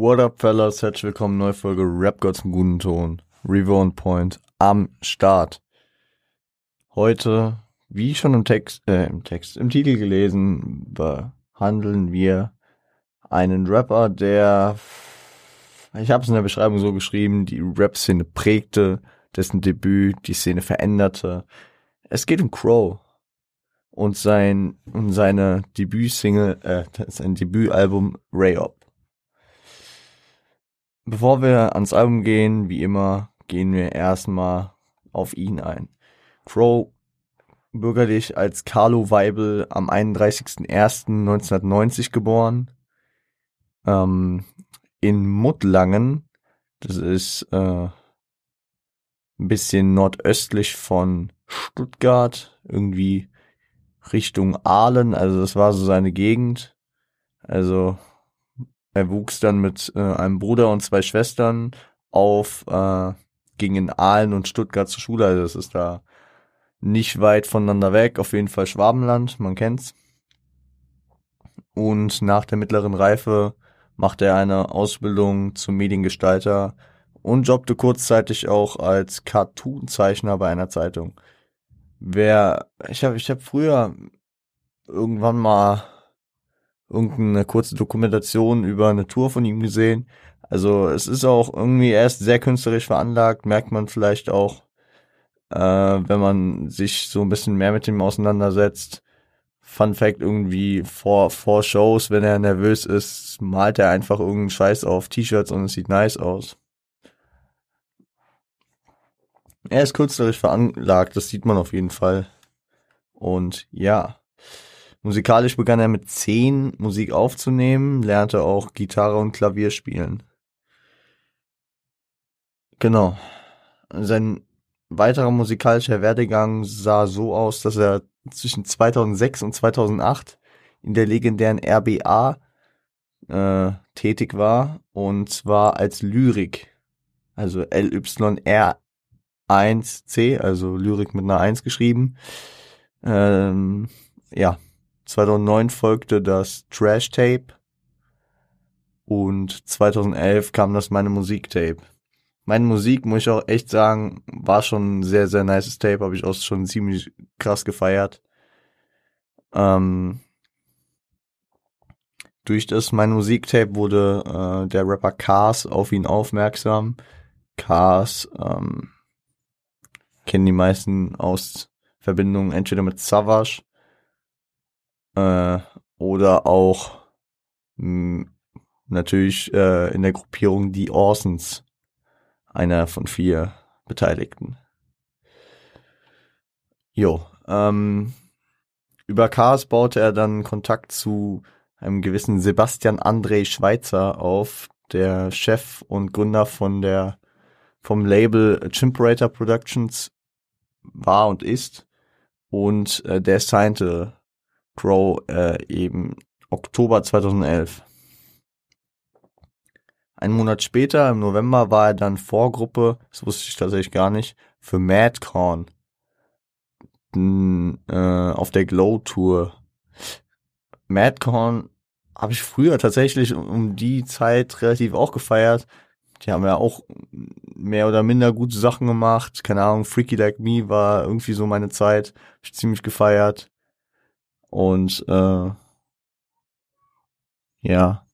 What up, fellas? Herzlich willkommen, neue Folge Rap Gods im guten Ton. Revo on Point am Start. Heute, wie schon im Text, äh, im Text, im Titel gelesen, behandeln wir einen Rapper, der, ich habe es in der Beschreibung so geschrieben, die Rap-Szene prägte, dessen Debüt die Szene veränderte. Es geht um Crow und sein und seine Debütsingle, äh, sein Debütalbum Ray Up. Bevor wir ans Album gehen, wie immer, gehen wir erstmal auf ihn ein. Crow, bürgerlich als Carlo Weibel am 31.01.1990 geboren, ähm, in Muttlangen, das ist äh, ein bisschen nordöstlich von Stuttgart, irgendwie Richtung Aalen, also das war so seine Gegend. Also er wuchs dann mit äh, einem Bruder und zwei Schwestern auf, äh, ging in Aalen und Stuttgart zur Schule, also das ist da nicht weit voneinander weg, auf jeden Fall Schwabenland, man kennt's. Und nach der mittleren Reife machte er eine Ausbildung zum Mediengestalter und jobbte kurzzeitig auch als Cartoon-Zeichner bei einer Zeitung. Wer, ich habe ich hab früher irgendwann mal irgendeine kurze Dokumentation über eine Tour von ihm gesehen. Also es ist auch irgendwie erst sehr künstlerisch veranlagt, merkt man vielleicht auch, äh, wenn man sich so ein bisschen mehr mit ihm auseinandersetzt. Fun Fact irgendwie vor, vor Shows, wenn er nervös ist, malt er einfach irgendeinen Scheiß auf T-Shirts und es sieht nice aus. Er ist künstlerisch veranlagt, das sieht man auf jeden Fall. Und ja, musikalisch begann er mit zehn Musik aufzunehmen, lernte auch Gitarre und Klavier spielen. Genau. Sein weiterer musikalischer Werdegang sah so aus, dass er zwischen 2006 und 2008 in der legendären RBA äh, tätig war und zwar als Lyrik, also LYR1C, also Lyrik mit einer 1 geschrieben. Ähm, ja, 2009 folgte das Trash Tape und 2011 kam das Meine Musik Tape meine Musik, muss ich auch echt sagen, war schon ein sehr, sehr nices Tape, habe ich auch schon ziemlich krass gefeiert. Ähm, durch das mein Musiktape wurde äh, der Rapper Cars auf ihn aufmerksam. Cars ähm, kennen die meisten aus Verbindungen entweder mit Savage äh, oder auch mh, natürlich äh, in der Gruppierung die Orsons einer von vier Beteiligten. Jo, ähm, über Chaos baute er dann Kontakt zu einem gewissen Sebastian André Schweitzer auf, der Chef und Gründer von der vom Label Chimperator Productions war und ist und äh, der signte Crow äh, eben Oktober 2011. Ein Monat später, im November, war er dann Vorgruppe, das wusste ich tatsächlich gar nicht, für Madcorn äh, auf der Glow Tour. Madcorn habe ich früher tatsächlich um die Zeit relativ auch gefeiert. Die haben ja auch mehr oder minder gute Sachen gemacht. Keine Ahnung, Freaky Like Me war irgendwie so meine Zeit. Hab ich ziemlich gefeiert. Und äh, ja.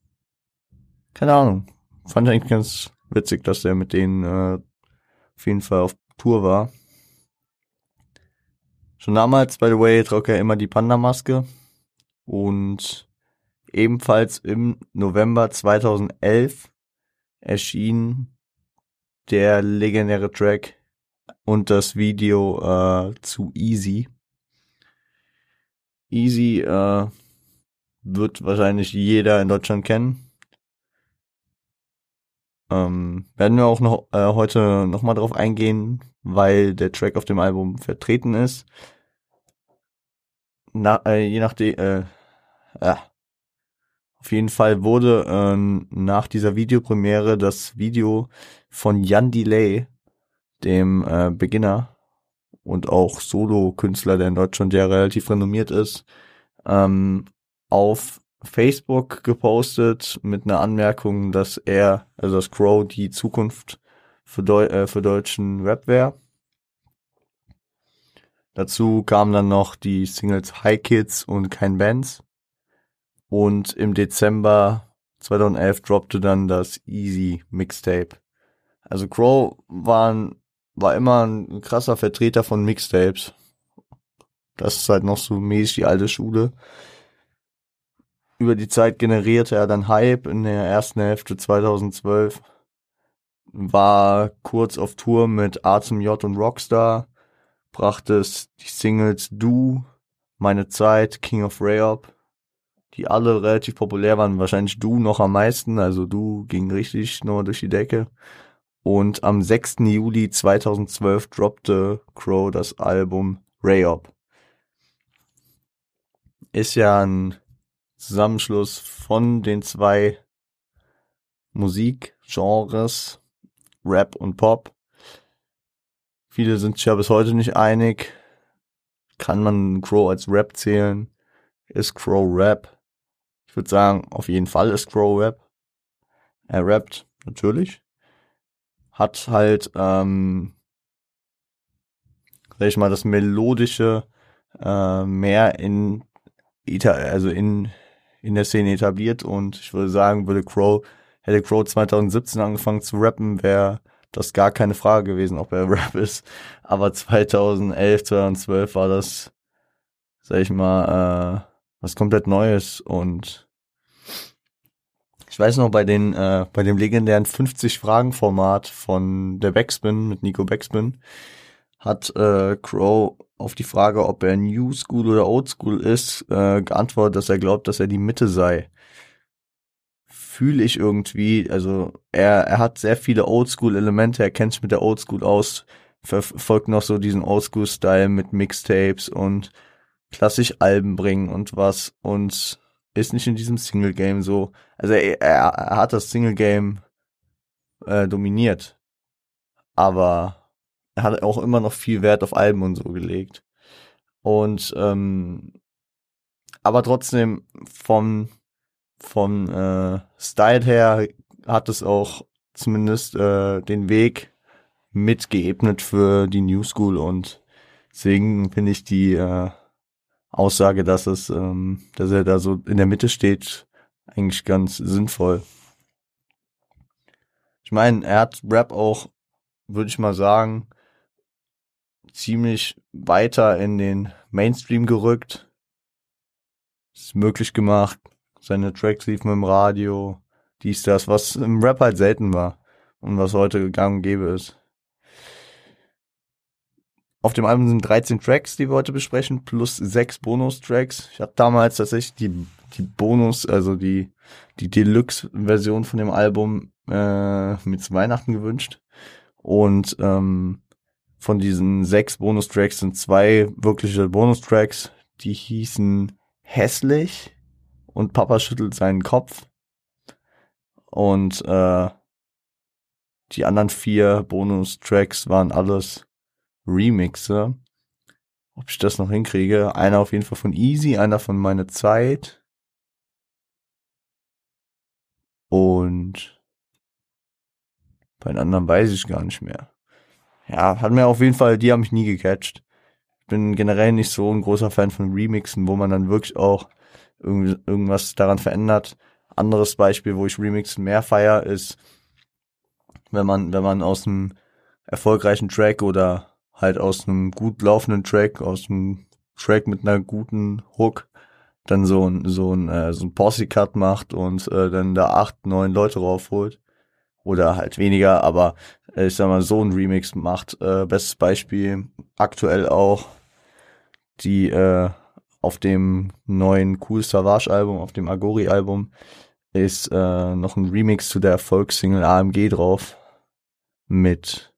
Keine Ahnung fand ich eigentlich ganz witzig, dass er mit denen äh, auf jeden Fall auf Tour war. Schon damals, by the way, trug er immer die Panda-Maske. Und ebenfalls im November 2011 erschien der legendäre Track und das Video äh, zu Easy. Easy äh, wird wahrscheinlich jeder in Deutschland kennen. Ähm, werden wir auch noch äh, heute nochmal drauf eingehen, weil der Track auf dem Album vertreten ist. Na, äh, je nachdem, äh, äh, auf jeden Fall wurde äh, nach dieser Videopremiere das Video von Jan Delay, dem äh, Beginner und auch Solo-Künstler, der in Deutschland ja relativ renommiert ist, ähm, auf Facebook gepostet mit einer Anmerkung, dass er, also dass Crow die Zukunft für, Deu äh, für deutschen Rap wäre. Dazu kamen dann noch die Singles High Kids und Kein Bands. Und im Dezember 2011 droppte dann das Easy Mixtape. Also Crow war, ein, war immer ein krasser Vertreter von Mixtapes. Das ist halt noch so mäßig die alte Schule. Über die Zeit generierte er dann Hype in der ersten Hälfte 2012. War kurz auf Tour mit A zum J und Rockstar. Brachte es die Singles Du, Meine Zeit, King of Rayop, die alle relativ populär waren. Wahrscheinlich Du noch am meisten. Also Du ging richtig nur durch die Decke. Und am 6. Juli 2012 droppte Crow das Album Rayop. Ist ja ein Zusammenschluss von den zwei Musikgenres, Rap und Pop. Viele sind sich ja bis heute nicht einig. Kann man Crow als Rap zählen? Ist Crow Rap? Ich würde sagen, auf jeden Fall ist Crow Rap. Er rappt, natürlich. Hat halt, ähm, sag ich mal, das Melodische äh, mehr in, also in in der Szene etabliert und ich würde sagen, würde Crow, hätte Crow 2017 angefangen zu rappen, wäre das gar keine Frage gewesen, ob er Rap ist. Aber 2011, 2012 war das, sag ich mal, äh, was komplett Neues und ich weiß noch, bei den, äh, bei dem legendären 50-Fragen-Format von der Backspin mit Nico Backspin hat äh, Crow auf die Frage, ob er New School oder Old School ist, äh, geantwortet, dass er glaubt, dass er die Mitte sei. Fühle ich irgendwie, also er, er hat sehr viele Old School Elemente, er kennt sich mit der Old School aus, verfolgt noch so diesen Old School Style mit Mixtapes und klassisch Alben bringen und was und ist nicht in diesem Single Game so. Also er, er, er hat das Single Game äh, dominiert, aber er hat auch immer noch viel Wert auf Alben und so gelegt. Und ähm, aber trotzdem vom vom äh, Style her hat es auch zumindest äh, den Weg mitgeebnet für die New School und deswegen finde ich die äh, Aussage, dass es, ähm, dass er da so in der Mitte steht, eigentlich ganz sinnvoll. Ich meine, er hat Rap auch, würde ich mal sagen, ziemlich weiter in den Mainstream gerückt. Ist möglich gemacht. Seine Tracks liefen im Radio. Dies, das, was im Rap halt selten war. Und was heute gegangen gäbe ist. Auf dem Album sind 13 Tracks, die wir heute besprechen, plus sechs Bonus-Tracks. Ich hatte damals tatsächlich die, die Bonus, also die, die Deluxe-Version von dem Album äh, zu Weihnachten gewünscht. Und ähm, von diesen sechs Bonustracks sind zwei wirkliche Bonustracks, die hießen Hässlich und Papa schüttelt seinen Kopf. Und äh, die anderen vier Bonustracks waren alles Remixe. Ob ich das noch hinkriege. Einer auf jeden Fall von Easy, einer von Meine Zeit. Und bei den anderen weiß ich gar nicht mehr ja, hat mir auf jeden Fall, die haben mich nie gecatcht. Ich bin generell nicht so ein großer Fan von Remixen, wo man dann wirklich auch irgendwas daran verändert. Anderes Beispiel, wo ich Remixen mehr feier, ist, wenn man, wenn man aus einem erfolgreichen Track oder halt aus einem gut laufenden Track, aus einem Track mit einer guten Hook, dann so ein, so ein, äh, so ein Posse-Cut macht und äh, dann da acht, neun Leute raufholt. Oder halt weniger, aber äh, ich sag mal, so ein Remix macht. Äh, bestes Beispiel aktuell auch die äh, auf dem neuen Cool Savage Album, auf dem Agori Album ist äh, noch ein Remix zu der Erfolgssingle AMG drauf mit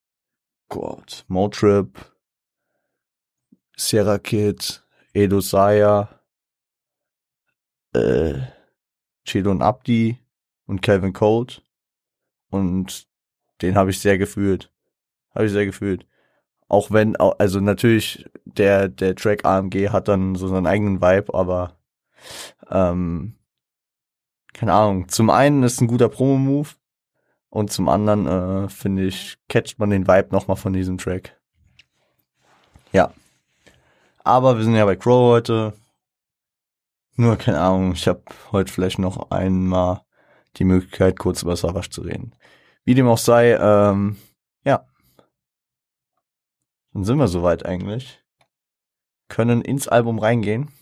Gott, Motrip, Sierra Kid, Edo Saya, äh, Chedon Abdi und Calvin Cold und den habe ich sehr gefühlt. Habe ich sehr gefühlt. Auch wenn, also natürlich, der, der Track AMG hat dann so seinen eigenen Vibe, aber ähm, keine Ahnung, zum einen ist ein guter Promo-Move und zum anderen, äh, finde ich, catcht man den Vibe nochmal von diesem Track. Ja. Aber wir sind ja bei Crow heute. Nur, keine Ahnung, ich habe heute vielleicht noch einmal die Möglichkeit, kurz über Savage zu reden. Wie dem auch sei, ähm, ja. Dann sind wir soweit eigentlich. Können ins Album reingehen.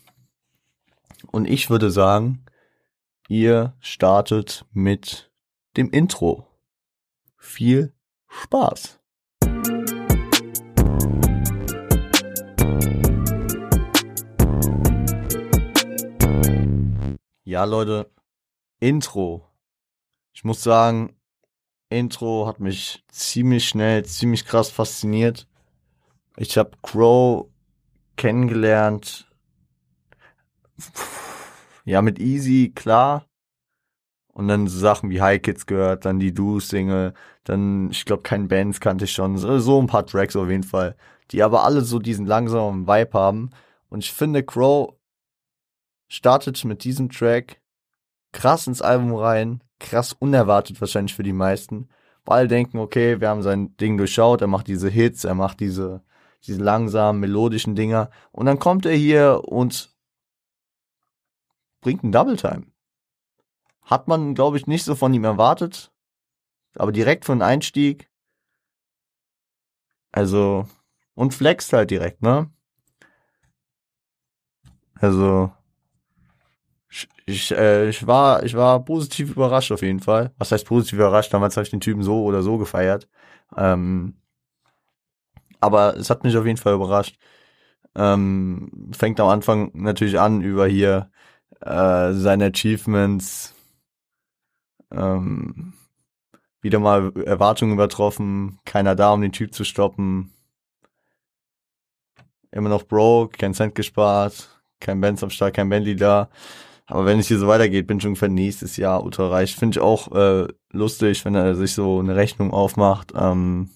Und ich würde sagen, ihr startet mit dem Intro. Viel Spaß! Ja, Leute, Intro. Ich muss sagen, Intro hat mich ziemlich schnell, ziemlich krass fasziniert. Ich habe Crow kennengelernt. Ja, mit Easy, klar. Und dann so Sachen wie High Kids gehört, dann die Do-Single, dann, ich glaube, kein Bands kannte ich schon. So ein paar Tracks auf jeden Fall. Die aber alle so diesen langsamen Vibe haben. Und ich finde, Crow startet mit diesem Track krass ins Album rein, krass unerwartet wahrscheinlich für die meisten, weil alle denken, okay, wir haben sein Ding durchschaut, er macht diese Hits, er macht diese, diese langsamen, melodischen Dinger und dann kommt er hier und bringt einen Double Time. Hat man, glaube ich, nicht so von ihm erwartet, aber direkt von Einstieg. Also, und flext halt direkt, ne? Also, ich, äh, ich war, ich war positiv überrascht auf jeden Fall. Was heißt positiv überrascht? Damals habe ich den Typen so oder so gefeiert. Ähm, aber es hat mich auf jeden Fall überrascht. Ähm, fängt am Anfang natürlich an über hier äh, seine Achievements, ähm, wieder mal Erwartungen übertroffen, keiner da, um den Typ zu stoppen. Immer noch broke, kein Cent gespart, kein Benz am Start, kein Bentley da. Aber wenn es hier so weitergeht, bin ich ungefähr nächstes Jahr ultra reich. Finde ich auch äh, lustig, wenn er sich so eine Rechnung aufmacht. Ähm,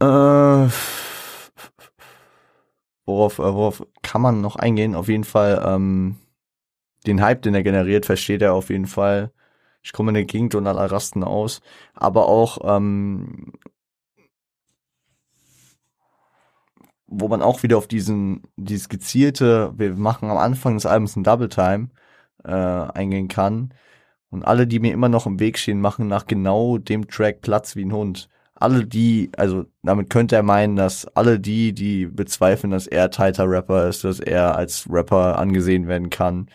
äh, worauf, äh, worauf kann man noch eingehen? Auf jeden Fall ähm, den Hype, den er generiert, versteht er auf jeden Fall. Ich komme in der Gegend und alle rasten aus. Aber auch ähm, wo man auch wieder auf diesen, dieses gezielte, wir machen am Anfang des Albums ein Double Time äh, eingehen kann. Und alle, die mir immer noch im Weg stehen, machen nach genau dem Track Platz wie ein Hund. Alle die, also damit könnte er meinen, dass alle die, die bezweifeln, dass er tighter Rapper ist, dass er als Rapper angesehen werden kann,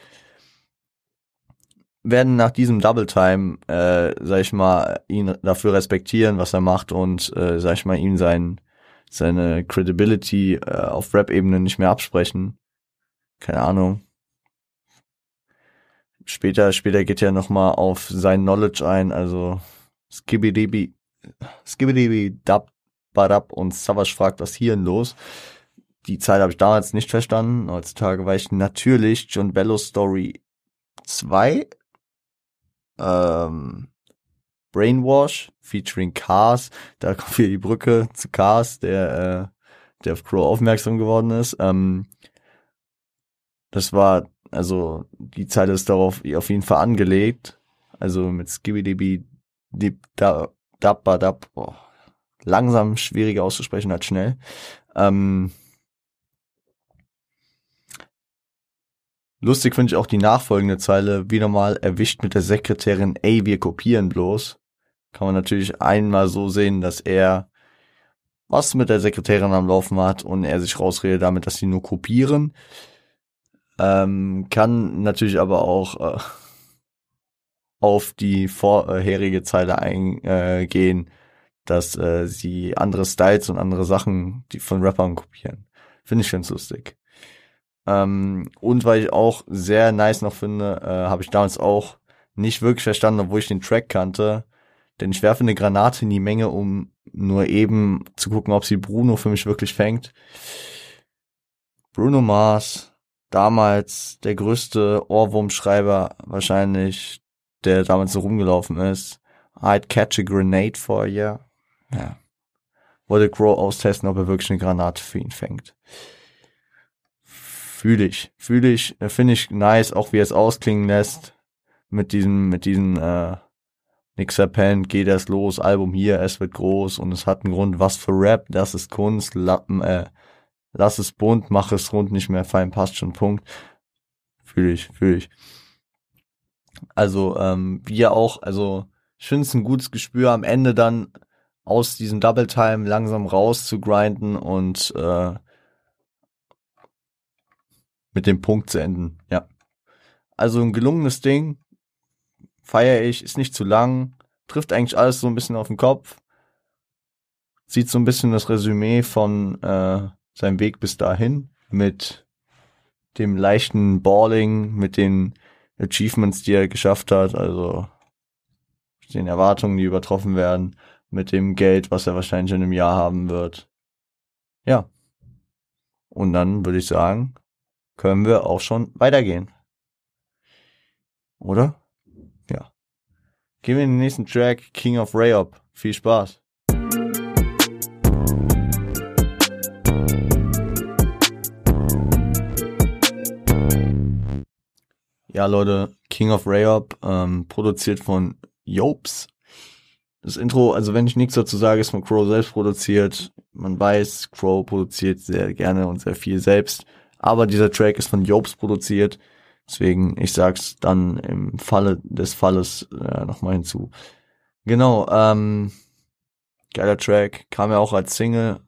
werden nach diesem Double Time, äh, sag ich mal, ihn dafür respektieren, was er macht und, äh, sag ich mal, ihm seinen seine Credibility äh, auf Rap-Ebene nicht mehr absprechen. Keine Ahnung. Später, später geht er nochmal auf sein Knowledge ein, also Skibbidibi, Skibbidibi, Dab, Badab und Savage fragt, was hier denn los? Die Zeit habe ich damals nicht verstanden. Heutzutage weiß ich natürlich John Bello Story 2. Ähm, Brainwash featuring Cars. Da kommt hier die Brücke zu Cars, der, äh, der auf Crow aufmerksam geworden ist. Ähm, das war, also die Zeit ist darauf auf jeden Fall angelegt. Also mit Skibbidibi Dip da Dab Dab. Oh, langsam schwieriger auszusprechen als schnell. Ähm, Lustig finde ich auch die nachfolgende Zeile, wieder mal erwischt mit der Sekretärin, ey, wir kopieren bloß kann man natürlich einmal so sehen, dass er was mit der Sekretärin am Laufen hat und er sich rausredet damit, dass sie nur kopieren. Ähm, kann natürlich aber auch äh, auf die vorherige Zeile eingehen, dass äh, sie andere Styles und andere Sachen die von Rappern kopieren. Finde ich ganz lustig. Ähm, und weil ich auch sehr nice noch finde, äh, habe ich damals auch nicht wirklich verstanden, obwohl ich den Track kannte, denn ich werfe eine Granate in die Menge, um nur eben zu gucken, ob sie Bruno für mich wirklich fängt. Bruno Mars, damals der größte Ohrwurmschreiber wahrscheinlich, der damals so rumgelaufen ist. I'd catch a grenade for you. Ja. Wollte Crow austesten, ob er wirklich eine Granate für ihn fängt. Fühle ich, fühle ich, äh, finde ich nice, auch wie er es ausklingen lässt. Mit diesem, mit diesem, äh, Nixer Pen, geht erst los, Album hier, es wird groß und es hat einen Grund, was für Rap, das ist Kunst, Lappen, äh, lass es bunt, mach es rund, nicht mehr fein, passt schon, Punkt. Fühle ich, fühle ich. Also, ähm, wie ja auch, also, ich finde es ein gutes Gespür, am Ende dann aus diesem Double Time langsam raus zu grinden und äh, mit dem Punkt zu enden, ja. Also ein gelungenes Ding, feiere ich, ist nicht zu lang, trifft eigentlich alles so ein bisschen auf den Kopf, sieht so ein bisschen das Resümee von äh, seinem Weg bis dahin mit dem leichten Balling, mit den Achievements, die er geschafft hat, also den Erwartungen, die übertroffen werden, mit dem Geld, was er wahrscheinlich in einem Jahr haben wird. Ja. Und dann würde ich sagen, können wir auch schon weitergehen. Oder? Ja. Gehen wir in den nächsten Track, King of Rayop. Viel Spaß. Ja, Leute, King of Rayop, ähm, produziert von Jobs. Das Intro, also wenn ich nichts dazu sage, ist von Crow selbst produziert. Man weiß, Crow produziert sehr gerne und sehr viel selbst. Aber dieser Track ist von Jobs produziert. Deswegen, ich sag's dann im Falle des Falles äh, nochmal hinzu. Genau, ähm, geiler Track, kam ja auch als Single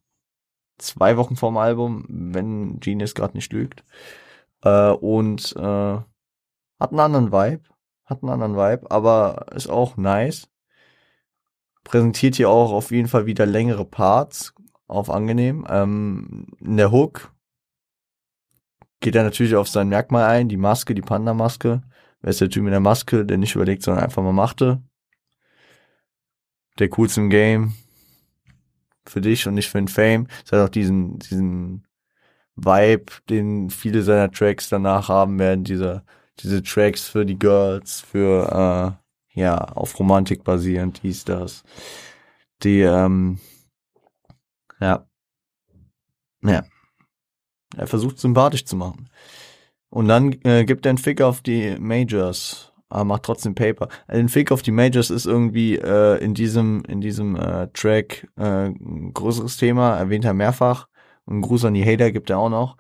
zwei Wochen vorm Album, wenn Genius gerade nicht lügt. Äh, und äh, hat einen anderen Vibe, hat einen anderen Vibe, aber ist auch nice. Präsentiert hier auch auf jeden Fall wieder längere Parts, auf angenehm. Ähm, in der Hook geht er natürlich auf sein Merkmal ein, die Maske, die Panda-Maske. Wer ist der Typ mit der Maske, der nicht überlegt, sondern einfach mal machte? Der coolste im Game. Für dich und nicht für den Fame. Es hat auch diesen, diesen Vibe, den viele seiner Tracks danach haben werden, diese, diese Tracks für die Girls, für, äh, ja, auf Romantik basierend, hieß das. Die, ähm, ja. Ja. Er versucht sympathisch zu machen. Und dann äh, gibt er einen Fick auf die Majors, aber macht trotzdem Paper. Ein Fick auf die Majors ist irgendwie äh, in diesem in diesem äh, Track äh, ein größeres Thema, erwähnt er mehrfach. Und einen Gruß an die Hater gibt er auch noch,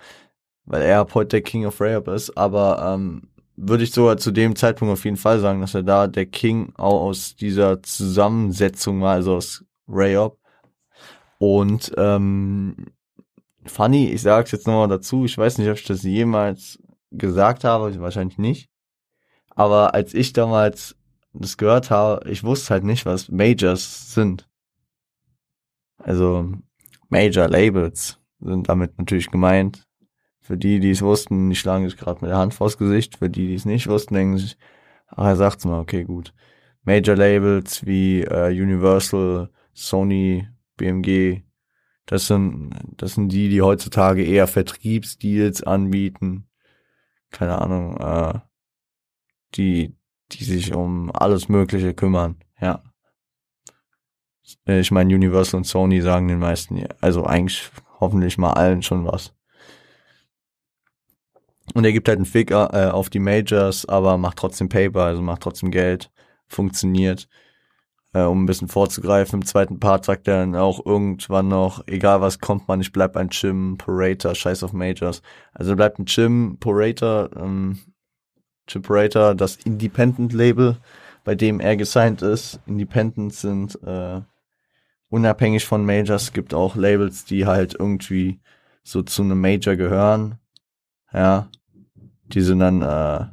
weil er ab heute der King of Rayup ist. Aber ähm, würde ich sogar zu dem Zeitpunkt auf jeden Fall sagen, dass er da der King auch aus dieser Zusammensetzung war, also aus Rayup. Und ähm, funny, ich sag's jetzt nochmal dazu, ich weiß nicht, ob ich das jemals gesagt habe, wahrscheinlich nicht. Aber als ich damals das gehört habe, ich wusste halt nicht, was Majors sind. Also Major Labels sind damit natürlich gemeint. Für die, die es wussten, die schlagen sich gerade mit der Hand vors Gesicht. Für die, die es nicht wussten, denken sich, ach, er sagt's mal, okay, gut. Major Labels wie äh, Universal, Sony, BMG, das sind, das sind die, die heutzutage eher Vertriebsdeals anbieten. Keine Ahnung, äh, die, die sich um alles Mögliche kümmern, ja. Äh, ich meine, Universal und Sony sagen den meisten, also eigentlich hoffentlich mal allen schon was. Und er gibt halt einen Fick äh, auf die Majors, aber macht trotzdem Paper, also macht trotzdem Geld, funktioniert äh, um ein bisschen vorzugreifen. Im zweiten Part sagt er dann auch irgendwann noch, egal was kommt man, ich bleib ein Jim, Parator, scheiß auf Majors. Also bleibt ein Jim, Parator, ähm, Jim Parator, das Independent-Label, bei dem er gesigned ist. Independent sind äh, unabhängig von Majors, gibt auch Labels, die halt irgendwie so zu einem Major gehören. Ja, die sind dann, äh,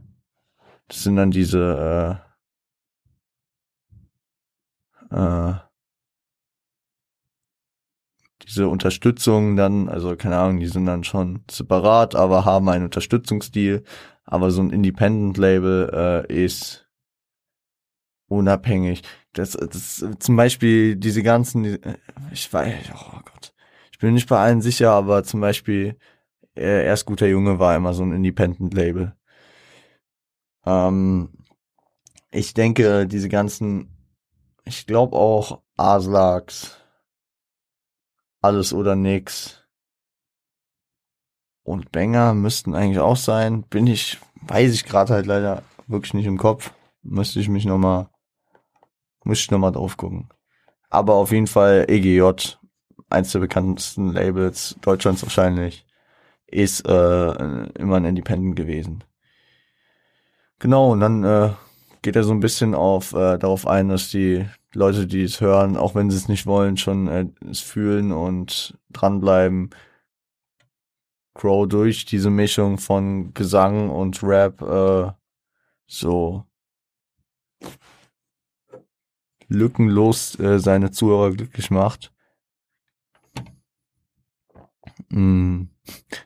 das sind dann diese äh, äh, diese Unterstützung dann, also keine Ahnung, die sind dann schon separat, aber haben einen Unterstützungsstil. Aber so ein Independent-Label äh, ist unabhängig. Das, das zum Beispiel diese ganzen, ich weiß, oh Gott, ich bin nicht bei allen sicher, aber zum Beispiel äh, erst guter Junge war immer so ein Independent-Label. Ähm, ich denke, diese ganzen ich glaube auch Aslax. Alles oder nix. und Banger müssten eigentlich auch sein. Bin ich, weiß ich gerade halt leider wirklich nicht im Kopf. Müsste ich mich nochmal, müsste ich nochmal drauf gucken. Aber auf jeden Fall EGJ, eins der bekanntesten Labels Deutschlands wahrscheinlich, ist äh, immer ein Independent gewesen. Genau, und dann äh, geht er so ein bisschen auf äh, darauf ein, dass die Leute, die es hören, auch wenn sie es nicht wollen, schon äh, es fühlen und dranbleiben. Crow durch diese Mischung von Gesang und Rap äh, so lückenlos äh, seine Zuhörer glücklich macht. Mm.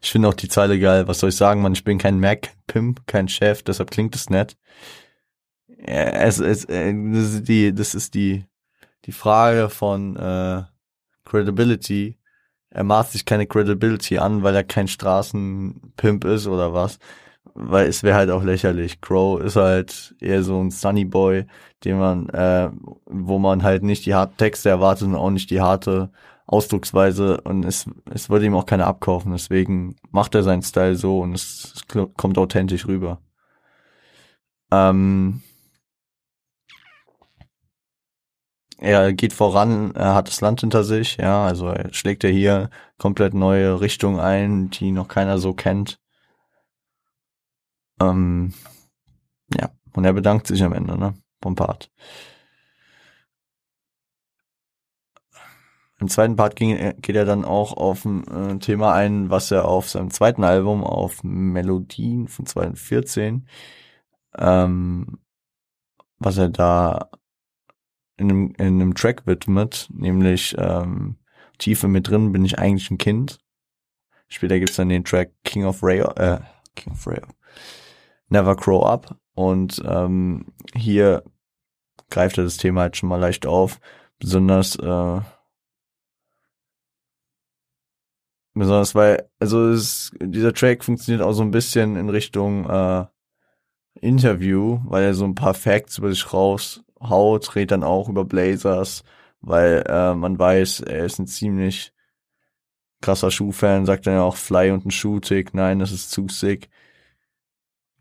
Ich finde auch die Zeile geil. Was soll ich sagen, man? Ich bin kein Mac-Pimp, kein Chef, deshalb klingt es nett. Es, es, äh, das ist die, das ist die, die Frage von äh, Credibility. Er maßt sich keine Credibility an, weil er kein Straßenpimp ist oder was. Weil es wäre halt auch lächerlich. Crow ist halt eher so ein Sunny Boy, den man, äh, wo man halt nicht die harten Texte erwartet und auch nicht die harte Ausdrucksweise und es, es würde ihm auch keiner abkaufen. Deswegen macht er seinen Style so und es, es kommt authentisch rüber. Ähm, er geht voran, er hat das Land hinter sich, ja, also er schlägt er hier komplett neue Richtung ein, die noch keiner so kennt. Ähm, ja, und er bedankt sich am Ende, ne, vom Part. Im zweiten Part ging, geht er dann auch auf ein äh, Thema ein, was er auf seinem zweiten Album, auf Melodien von 2014, ähm, was er da in einem, in einem Track widmet, nämlich ähm, Tiefe mit drin bin ich eigentlich ein Kind. Später gibt's dann den Track King of Rail, äh, King of Rail, Never Grow Up und ähm, hier greift er das Thema halt schon mal leicht auf, besonders äh, besonders weil also es, dieser Track funktioniert auch so ein bisschen in Richtung äh, Interview, weil er so ein paar Facts über sich raushaut, redet dann auch über Blazers, weil äh, man weiß, er ist ein ziemlich krasser Schuhfan, sagt dann ja auch Fly und ein Schuhtick, nein, das ist zu sick.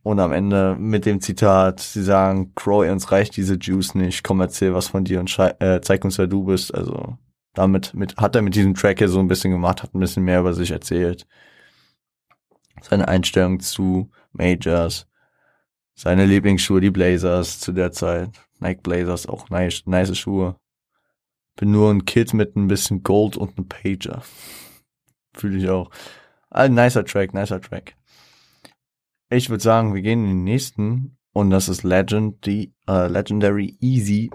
Und am Ende mit dem Zitat, sie sagen, Crow, uns reicht diese Juice nicht, komm, erzähl was von dir und äh, zeig uns, wer du bist. Also damit mit, hat er mit diesem Track hier so ein bisschen gemacht, hat ein bisschen mehr über sich erzählt. Seine Einstellung zu Majors, seine Lieblingsschuhe, die Blazers zu der Zeit. Nike Blazers, auch nice, nice Schuhe. Bin nur ein Kid mit ein bisschen Gold und einem Pager. Fühle ich auch. Ein nicer Track, nicer Track. Ich würde sagen, wir gehen in den nächsten und das ist Legend, die äh, Legendary Easy.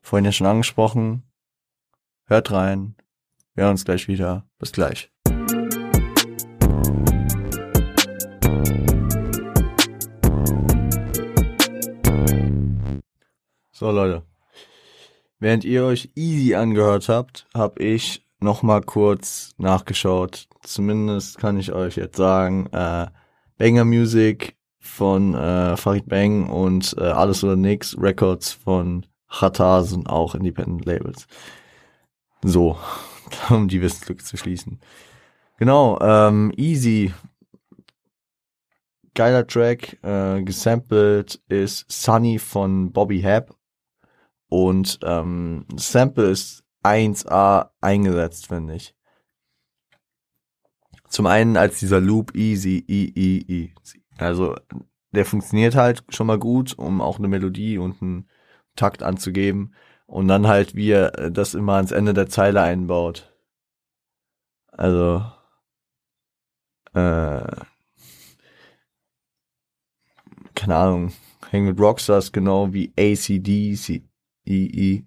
Vorhin ja schon angesprochen. Hört rein. Wir hören uns gleich wieder. Bis gleich. So Leute, während ihr euch easy angehört habt, habe ich noch mal kurz nachgeschaut. Zumindest kann ich euch jetzt sagen, äh, Banger Music von äh, Farid Bang und äh, Alles oder Nix Records von Chata sind auch Independent Labels. So, um die Wissenslücke zu schließen. Genau, ähm, Easy. Geiler Track, äh, gesampelt ist Sunny von Bobby Hab. Und ähm, Sample ist 1A eingesetzt, finde ich. Zum einen als dieser Loop Easy, E, E, E. Also der funktioniert halt schon mal gut, um auch eine Melodie und einen Takt anzugeben und dann halt, wie er äh, das immer ans Ende der Zeile einbaut. Also, äh, keine Ahnung, hängen mit Rockstars genau wie ACD, CEE.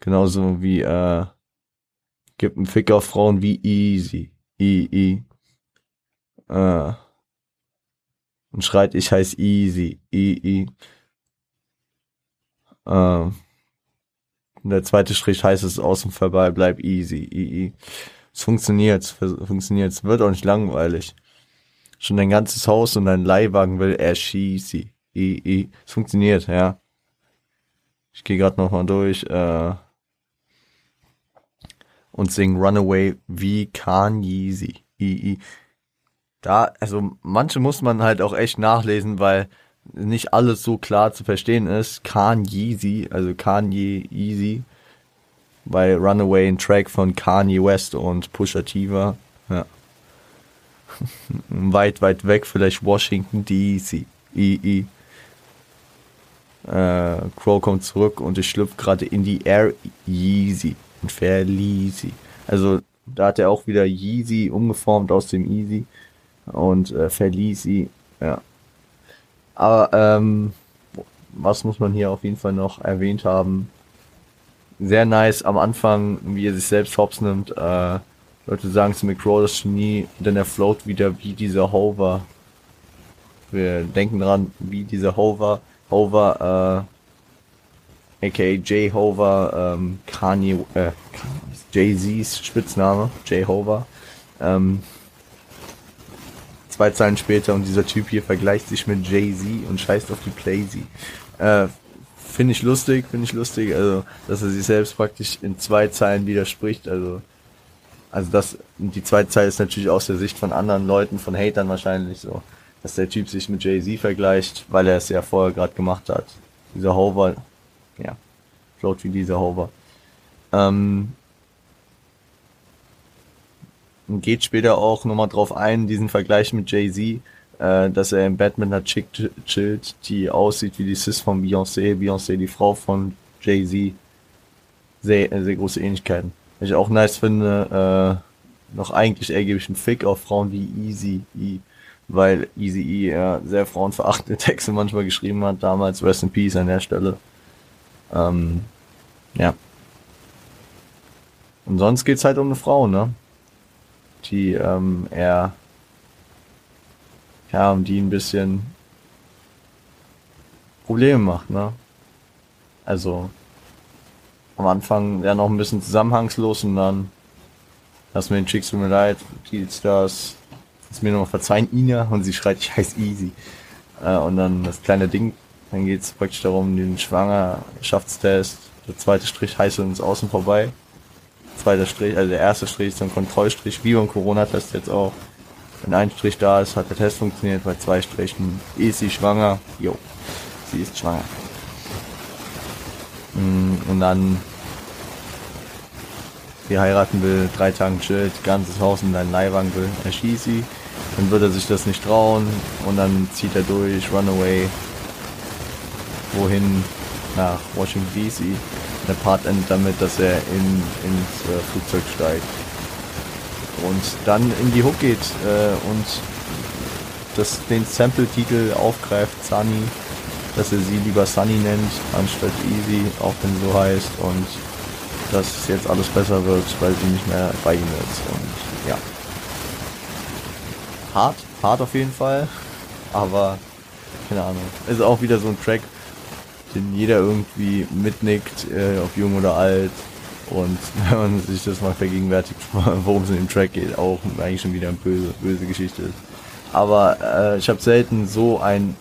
Genauso wie, äh, gibt einen Fick auf Frauen wie Easy, EE. Äh, und schreit, ich heiß Easy, EE. Äh, und der zweite Strich heißt es außen vorbei, bleib easy, easy. Es funktioniert, es funktioniert, es wird auch nicht langweilig. Schon dein ganzes Haus und dein Leihwagen will erschießen. Es funktioniert, ja. Ich gehe gerade nochmal durch äh, und sing Runaway wie Kanye. da, also manche muss man halt auch echt nachlesen, weil nicht alles so klar zu verstehen ist. Kanye, also Kanye Easy, bei Runaway ein Track von Kanye West und Pusha T war. Ja. weit, weit weg, vielleicht Washington DC. I, I. Äh, Crow kommt zurück und ich schlüpfe gerade in die Air Yeezy und Verleasy. Also da hat er auch wieder Yeezy umgeformt aus dem Easy und äh, Verleasy, ja. Aber ähm, was muss man hier auf jeden Fall noch erwähnt haben? Sehr nice am Anfang, wie er sich selbst hops nimmt. Äh, Leute sagen zu McCraw das Genie, denn er float wieder wie dieser Hover. Wir denken dran, wie dieser Hover. Hover, äh, aka Jay Hover, ähm, Kanye, äh, Jay-Z's Spitzname, Jay Hover. Ähm, zwei Zeilen später und dieser Typ hier vergleicht sich mit Jay-Z und scheißt auf die Playsy. Äh, finde ich lustig, finde ich lustig, also, dass er sich selbst praktisch in zwei Zeilen widerspricht, also, also das, die zweite Zeile ist natürlich aus der Sicht von anderen Leuten, von Hatern wahrscheinlich so, dass der Typ sich mit Jay-Z vergleicht, weil er es ja vorher gerade gemacht hat. Dieser Hover, ja, float wie dieser Hover. Ähm, geht später auch nochmal drauf ein, diesen Vergleich mit Jay-Z, äh, dass er im Bett mit einer Chick chillt, die aussieht wie die Sis von Beyoncé, Beyoncé, die Frau von Jay-Z. Sehr, sehr große Ähnlichkeiten. Was ich auch nice finde, äh, noch eigentlich eher gebe ich einen Fick auf Frauen wie Easy E, weil Easy E ja sehr frauenverachtende Texte manchmal geschrieben hat, damals Rest in Peace an der Stelle. Ähm, ja. Und sonst geht's halt um eine Frau, ne? Die ähm, er ja, um die ein bisschen Probleme macht, ne? Also am Anfang ja noch ein bisschen zusammenhangslos und dann lass mir den Chicks tut mir leid, die ist mir nochmal verzeihen, Ina, und sie schreit, ich heiße Easy. Äh, und dann das kleine Ding, dann geht es praktisch darum, den Schwangerschaftstest, der zweite Strich heißt uns außen vorbei. Zweiter Strich, also der erste Strich ist ein Kontrollstrich, wie beim Corona-Test jetzt auch. Wenn ein Strich da ist, hat der Test funktioniert. Bei zwei Strichen ist sie schwanger. Jo, sie ist schwanger. Mm, und dann sie heiraten will, drei Tage chillt, ganzes Haus in deinen Leihwagen will, erschießt sie. Dann wird er sich das nicht trauen und dann zieht er durch, Runaway. Wohin? Nach Washington DC. Der Part endet damit, dass er in, ins äh, Flugzeug steigt und dann in die Hook geht äh, und das, den Sample-Titel aufgreift, Sunny, dass er sie lieber Sunny nennt, anstatt Easy, auch wenn sie so heißt und dass jetzt alles besser wird, weil sie nicht mehr bei ihm ist und. Hart, hart auf jeden Fall, aber keine Ahnung. Ist auch wieder so ein Track, den jeder irgendwie mitnickt, äh, ob jung oder alt, und wenn man sich das mal vergegenwärtigt, worum es in dem Track geht, auch eigentlich schon wieder eine böse, böse Geschichte ist. Aber äh, ich habe selten so ein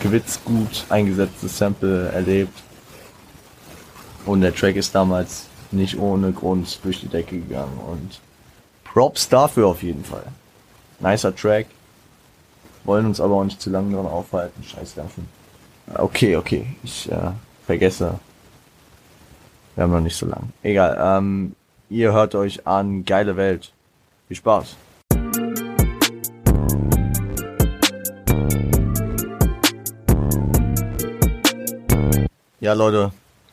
gewitzgut eingesetztes Sample erlebt. Und der Track ist damals nicht ohne Grund durch die Decke gegangen. Und Props dafür auf jeden Fall. Nicer Track. Wollen uns aber auch nicht zu lange dran aufhalten. Scheiß Nerven. Okay, okay. Ich äh, vergesse wir haben noch nicht so lang. Egal. Ähm, ihr hört euch an. Geile Welt. Viel Spaß. Ja, Leute.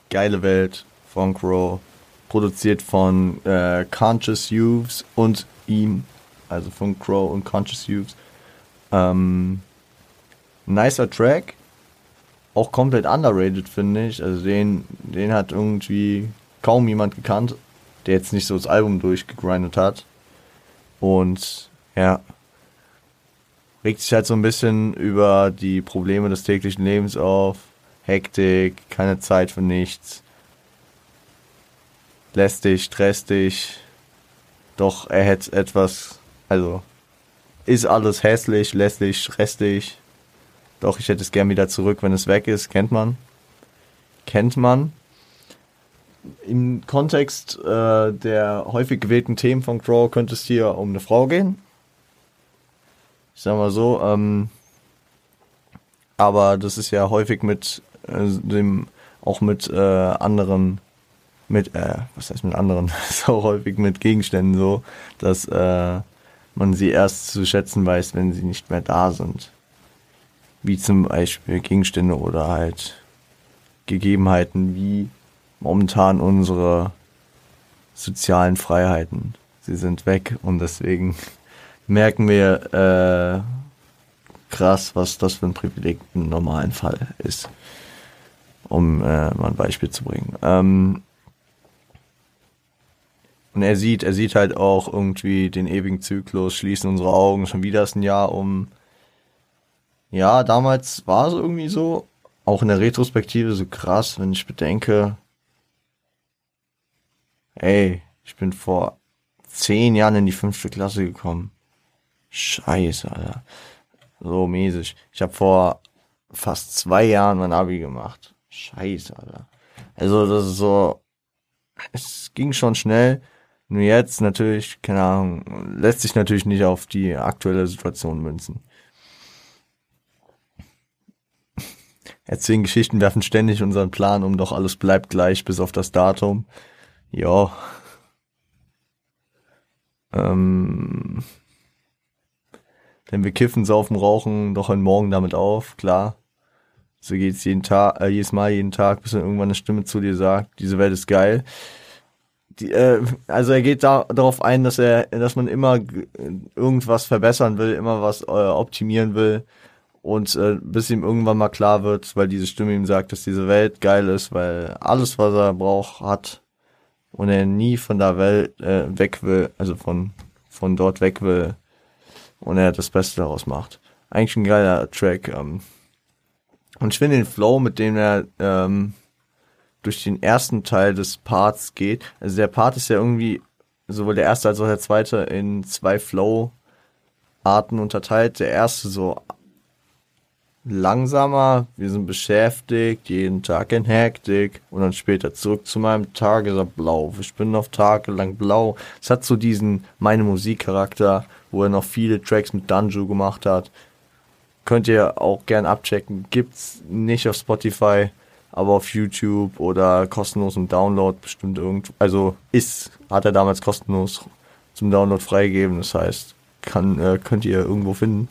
Geile Welt. von Crow. Produziert von äh, Conscious Youths und ihm. Also von Crow und Conscious Youths. Ähm, nicer Track auch komplett underrated, finde ich. Also den, den hat irgendwie kaum jemand gekannt, der jetzt nicht so das Album durchgegrindet hat. Und ja, regt sich halt so ein bisschen über die Probleme des täglichen Lebens auf. Hektik, keine Zeit für nichts. Lästig, stressig. Doch er hätte etwas, also ist alles hässlich, lästig, stressig doch, ich hätte es gern wieder zurück, wenn es weg ist. Kennt man. Kennt man. Im Kontext äh, der häufig gewählten Themen von Crow könnte es hier um eine Frau gehen. Ich sag mal so, ähm, aber das ist ja häufig mit äh, dem, auch mit äh, anderen, mit, äh, was heißt mit anderen, so häufig mit Gegenständen so, dass äh, man sie erst zu schätzen weiß, wenn sie nicht mehr da sind. Wie zum Beispiel Gegenstände oder halt Gegebenheiten wie momentan unsere sozialen Freiheiten. Sie sind weg und deswegen merken wir äh, krass, was das für ein Privileg im normalen Fall ist. Um äh, mal ein Beispiel zu bringen. Ähm, und er sieht, er sieht halt auch irgendwie den ewigen Zyklus, schließen unsere Augen, schon wieder ist ein Jahr um. Ja, damals war es irgendwie so, auch in der Retrospektive so krass, wenn ich bedenke, ey, ich bin vor zehn Jahren in die fünfte Klasse gekommen. Scheiße, Alter. So mäßig. Ich habe vor fast zwei Jahren mein Abi gemacht. Scheiße, Alter. Also das ist so, es ging schon schnell. Nur jetzt natürlich, keine Ahnung, lässt sich natürlich nicht auf die aktuelle Situation münzen. Erzählen Geschichten werfen ständig unseren Plan um, doch alles bleibt gleich bis auf das Datum. Ja. Ähm. Denn wir kiffen, saufen, rauchen, doch heute Morgen damit auf, klar. So geht's jeden Tag, äh, jedes Mal, jeden Tag, bis dann irgendwann eine Stimme zu dir sagt, diese Welt ist geil. Die, äh, also er geht da, darauf ein, dass er, dass man immer irgendwas verbessern will, immer was äh, optimieren will und äh, bis ihm irgendwann mal klar wird, weil diese Stimme ihm sagt, dass diese Welt geil ist, weil alles, was er braucht, hat und er nie von der Welt äh, weg will, also von von dort weg will und er das Beste daraus macht. Eigentlich ein geiler Track. Ähm. Und ich finde den Flow, mit dem er ähm, durch den ersten Teil des Parts geht. Also der Part ist ja irgendwie sowohl der erste als auch der zweite in zwei Flow-Arten unterteilt. Der erste so langsamer, wir sind beschäftigt, jeden Tag in Hektik und dann später zurück zu meinem Tag ist er blau. Ich bin noch tagelang blau. Es hat so diesen meine Musikcharakter, wo er noch viele Tracks mit Danjo gemacht hat. Könnt ihr auch gern abchecken. Gibt's nicht auf Spotify, aber auf YouTube oder kostenlos im Download bestimmt irgendwo. Also ist, hat er damals kostenlos zum Download freigegeben. Das heißt, kann, äh, könnt ihr irgendwo finden.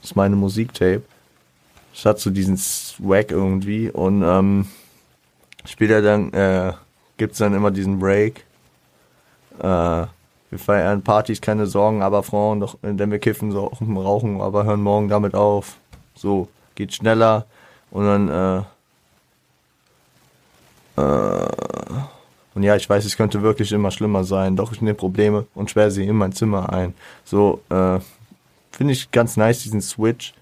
Das ist meine Musiktape. Es hat so diesen Swag irgendwie und ähm, später dann äh, gibt's dann immer diesen Break. Äh, wir feiern Partys, keine Sorgen, aber Frauen, doch, denn wir kiffen, so, rauchen, aber hören morgen damit auf. So, geht schneller und dann äh, und ja, ich weiß, es könnte wirklich immer schlimmer sein, doch ich nehme Probleme und sperre sie in mein Zimmer ein. So, äh, finde ich ganz nice, diesen Switch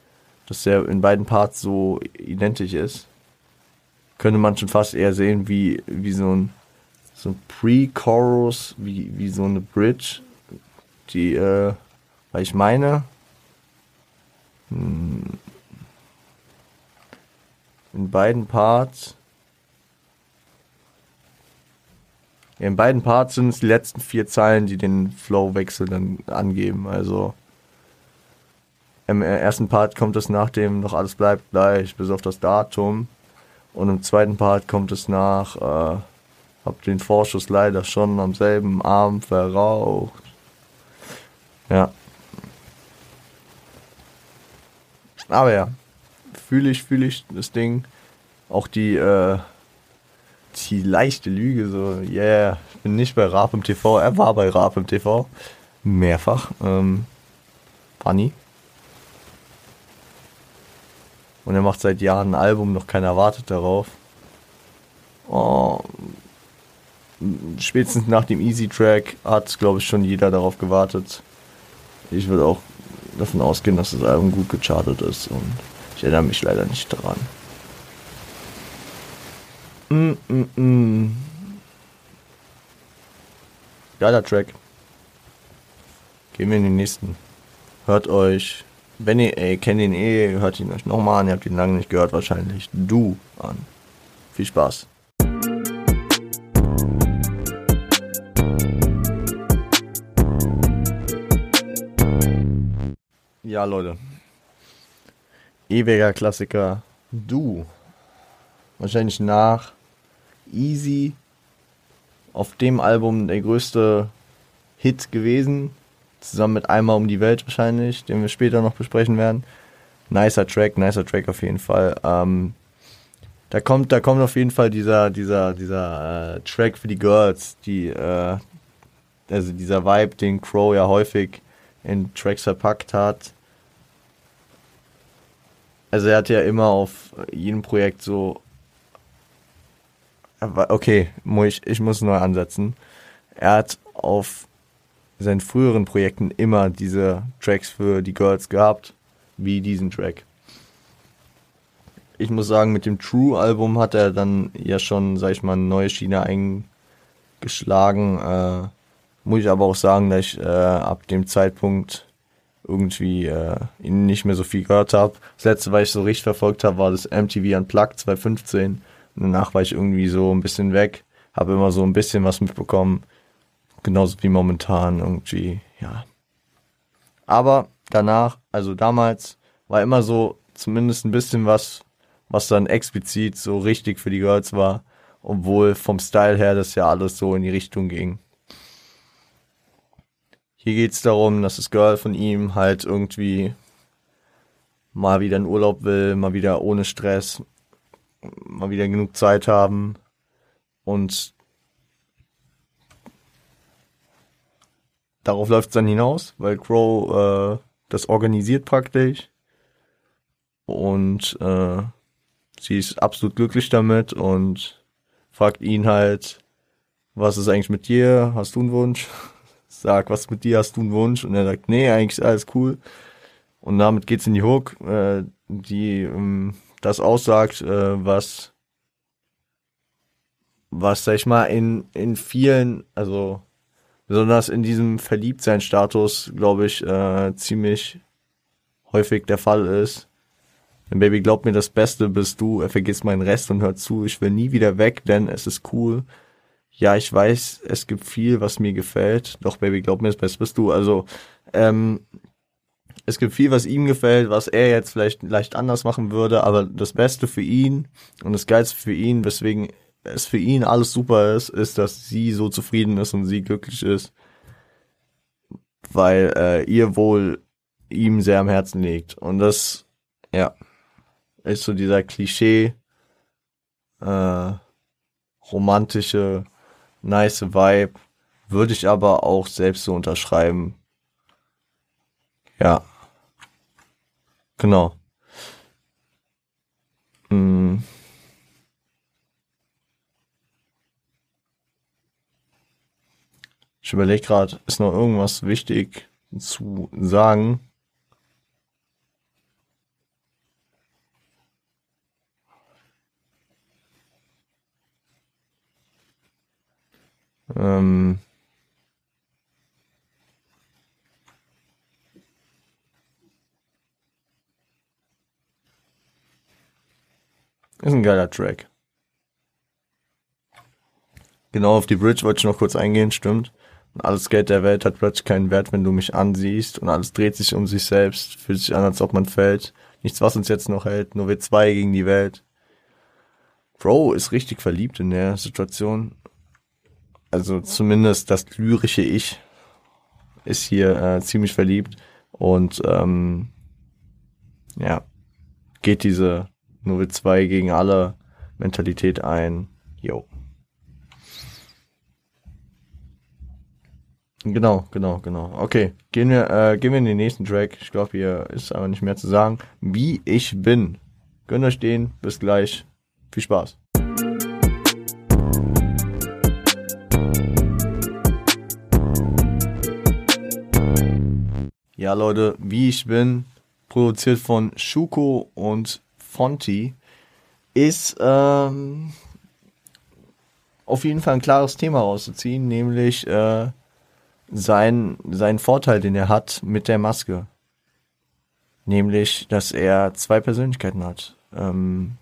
dass der in beiden Parts so identisch ist, könnte man schon fast eher sehen wie, wie so ein, so ein Pre-Chorus, wie, wie so eine Bridge, die, äh, weil ich meine, hm, in beiden Parts, ja, in beiden Parts sind es die letzten vier Zeilen, die den Flow-Wechsel dann angeben, also, im ersten Part kommt es nach dem noch alles bleibt gleich, bis auf das Datum. Und im zweiten Part kommt es nach, äh, hab den Vorschuss leider schon am selben Abend verraucht. Ja. Aber ja, fühle ich, fühle ich das Ding. Auch die, äh, die leichte Lüge, so, yeah, ich bin nicht bei Rap im TV, er war bei Rap im TV. Mehrfach. Ähm, funny. Und er macht seit Jahren ein Album, noch keiner wartet darauf. Oh, spätestens nach dem Easy Track hat, glaube ich, schon jeder darauf gewartet. Ich würde auch davon ausgehen, dass das Album gut gechartet ist und ich erinnere mich leider nicht daran. Mm, mm, mm. Geiler Track. Gehen wir in den nächsten. Hört euch wenn ihr, ey, kennt ihn eh, hört ihn euch nochmal an, ihr habt ihn lange nicht gehört wahrscheinlich. Du an. Viel Spaß. Ja, Leute. Ewiger Klassiker. Du. Wahrscheinlich nach Easy auf dem Album der größte Hit gewesen. Zusammen mit Einmal um die Welt wahrscheinlich, den wir später noch besprechen werden. Nicer Track, nicer Track auf jeden Fall. Ähm, da kommt, da kommt auf jeden Fall dieser, dieser, dieser äh, Track für die Girls, die, äh, also dieser Vibe, den Crow ja häufig in Tracks verpackt hat. Also er hat ja immer auf jedem Projekt so. Okay, ich, ich muss neu ansetzen. Er hat auf seinen früheren Projekten immer diese Tracks für die Girls gehabt, wie diesen Track ich muss sagen, mit dem True-Album hat er dann ja schon, sag ich mal, eine neue Schiene eingeschlagen. Äh, muss ich aber auch sagen, dass ich äh, ab dem Zeitpunkt irgendwie äh, ihn nicht mehr so viel gehört habe. Das letzte, was ich so richtig verfolgt habe, war das MTV Unplugged 2015. Danach war ich irgendwie so ein bisschen weg, habe immer so ein bisschen was mitbekommen. Genauso wie momentan irgendwie, ja. Aber danach, also damals, war immer so zumindest ein bisschen was was dann explizit so richtig für die Girls war, obwohl vom Style her das ja alles so in die Richtung ging. Hier geht es darum, dass das Girl von ihm halt irgendwie mal wieder in Urlaub will, mal wieder ohne Stress, mal wieder genug Zeit haben und darauf läuft es dann hinaus, weil Crow äh, das organisiert praktisch und äh, sie ist absolut glücklich damit und fragt ihn halt, was ist eigentlich mit dir? Hast du einen Wunsch? Sag, was mit dir? Hast du einen Wunsch? Und er sagt, nee, eigentlich ist alles cool. Und damit geht's in die Hook, äh, die ähm, das aussagt, äh, was, was, sag ich mal, in, in vielen, also besonders in diesem Verliebtsein-Status, glaube ich, äh, ziemlich häufig der Fall ist. Denn Baby, glaub mir, das Beste bist du. Er vergisst meinen Rest und hört zu. Ich will nie wieder weg, denn es ist cool. Ja, ich weiß, es gibt viel, was mir gefällt. Doch, Baby, glaub mir, das Beste bist du. Also, ähm, es gibt viel, was ihm gefällt, was er jetzt vielleicht leicht anders machen würde, aber das Beste für ihn und das Geilste für ihn, weswegen es für ihn alles super ist, ist, dass sie so zufrieden ist und sie glücklich ist, weil äh, ihr wohl ihm sehr am Herzen liegt. Und das, ja, ist so dieser Klischee, äh, romantische, nice Vibe. Würde ich aber auch selbst so unterschreiben. Ja. Genau. Hm. Ich überlege gerade, ist noch irgendwas wichtig zu sagen? Ähm, ist ein geiler Track. Genau auf die Bridge wollte ich noch kurz eingehen, stimmt. Und alles Geld der Welt hat plötzlich keinen Wert, wenn du mich ansiehst und alles dreht sich um sich selbst, fühlt sich an, als ob man fällt. Nichts, was uns jetzt noch hält, nur wir zwei gegen die Welt. Bro ist richtig verliebt in der Situation also zumindest das lyrische Ich ist hier äh, ziemlich verliebt und ähm, ja, geht diese Novel 2 gegen alle Mentalität ein. Jo. Genau, genau, genau. Okay, gehen wir, äh, gehen wir in den nächsten Track. Ich glaube, hier ist aber nicht mehr zu sagen. Wie ich bin. Gönnt euch den. Bis gleich. Viel Spaß. Ja, Leute, wie ich bin, produziert von Schuko und Fonti, ist ähm, auf jeden Fall ein klares Thema rauszuziehen, nämlich äh, sein, sein Vorteil, den er hat mit der Maske. Nämlich, dass er zwei Persönlichkeiten hat. Ähm,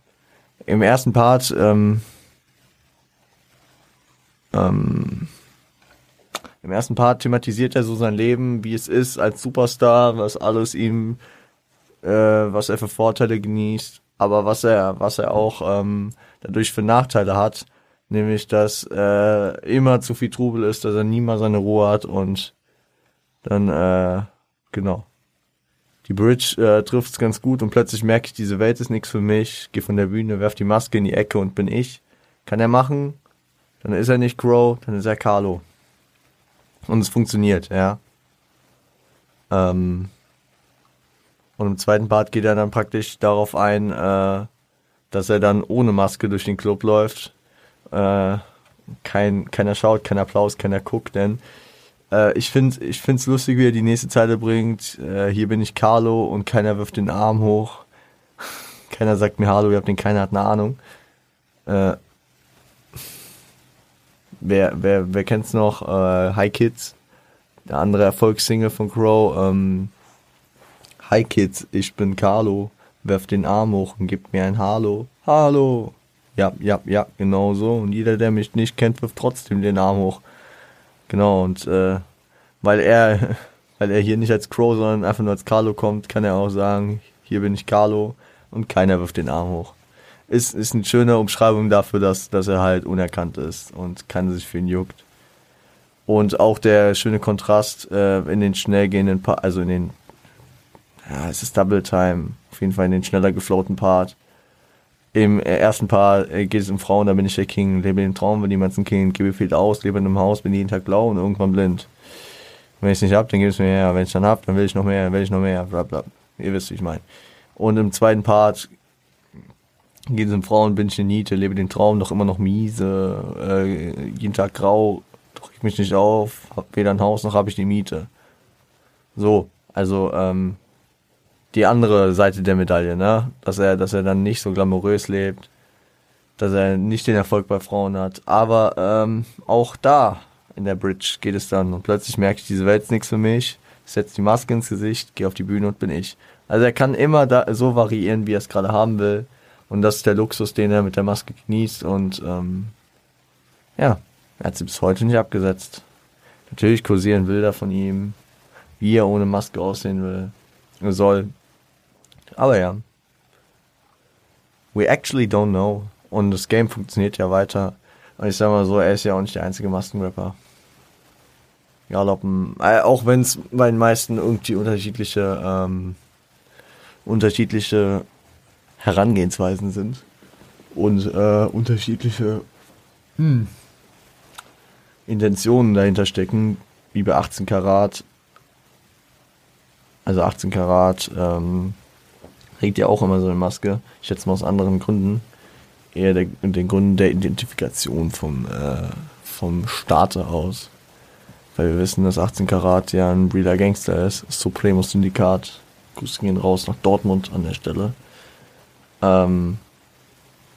Im ersten Part ähm, ähm, Im ersten Part thematisiert er so sein Leben, wie es ist als Superstar, was alles ihm, äh, was er für Vorteile genießt, aber was er, was er auch ähm, dadurch für Nachteile hat, nämlich dass äh, immer zu viel Trubel ist, dass er nie mal seine Ruhe hat und dann, äh, genau. Die Bridge äh, trifft's ganz gut und plötzlich merke ich, diese Welt ist nichts für mich, gehe von der Bühne, werf die Maske in die Ecke und bin ich. Kann er machen, dann ist er nicht Crow, dann ist er Carlo. Und es funktioniert, ja. Ähm, und im zweiten Part geht er dann praktisch darauf ein, äh, dass er dann ohne Maske durch den Club läuft. Äh, kein, keiner schaut, kein Applaus, keiner guckt, denn äh, ich finde ich find's lustig, wie er die nächste Zeile bringt. Äh, hier bin ich Carlo und keiner wirft den Arm hoch. keiner sagt mir Hallo, ihr habt den, keiner hat eine Ahnung. Äh, wer, wer, wer kennt's noch? Äh, Hi Kids, der andere Erfolgssingle von Crow. Ähm, Hi Kids, ich bin Carlo. Werft den Arm hoch und gibt mir ein Hallo. Hallo. Ja, ja, ja, genau so. Und jeder, der mich nicht kennt, wirft trotzdem den Arm hoch. Genau, und äh, weil er, weil er hier nicht als Crow, sondern einfach nur als Carlo kommt, kann er auch sagen, hier bin ich Carlo und keiner wirft den Arm hoch ist, ist eine schöne Umschreibung dafür, dass, dass er halt unerkannt ist und keiner sich für ihn juckt. Und auch der schöne Kontrast äh, in den schnell gehenden Part, also in den, ja, es ist Double Time, auf jeden Fall in den schneller geflowten Part. Im ersten Part äh, geht es um Frauen, da bin ich der King, lebe den Traum, wenn jemand ein Kind, gebe viel aus, lebe in einem Haus, bin jeden Tag blau und irgendwann blind. Wenn ich es nicht hab, dann gib es mir her. Wenn ich dann hab, dann will ich noch mehr, will ich noch mehr, bla bla. Ihr wisst, wie ich meine. Und im zweiten Part geht es um Frauen, bin ich eine Niete, lebe den Traum, doch immer noch miese, äh, jeden Tag grau, drück ich mich nicht auf, hab weder ein Haus noch habe ich die Miete. So, also ähm, die andere Seite der Medaille, ne? Dass er, dass er dann nicht so glamourös lebt, dass er nicht den Erfolg bei Frauen hat. Aber ähm, auch da in der Bridge geht es dann und plötzlich merke ich, diese Welt ist nichts für mich. Ich setze die Maske ins Gesicht, gehe auf die Bühne und bin ich. Also er kann immer da so variieren, wie er es gerade haben will. Und das ist der Luxus, den er mit der Maske genießt. Und ähm, ja, er hat sie bis heute nicht abgesetzt. Natürlich kursieren Bilder von ihm, wie er ohne Maske aussehen will, soll. Aber ja. We actually don't know. Und das Game funktioniert ja weiter. Und ich sag mal so, er ist ja auch nicht der einzige Maskenrapper. Ja, ob, äh, auch wenn es bei den meisten irgendwie unterschiedliche, ähm, unterschiedliche Herangehensweisen sind und äh, unterschiedliche hm, Intentionen dahinter stecken, wie bei 18 Karat. Also 18 Karat ähm, trägt ja auch immer so eine Maske. Ich schätze mal aus anderen Gründen. Eher der, den Gründen der Identifikation vom, äh, vom Starter aus. Weil wir wissen, dass 18 Karat ja ein realer Gangster ist. Supremo Syndikat. Grüße gehen raus nach Dortmund an der Stelle. Ähm,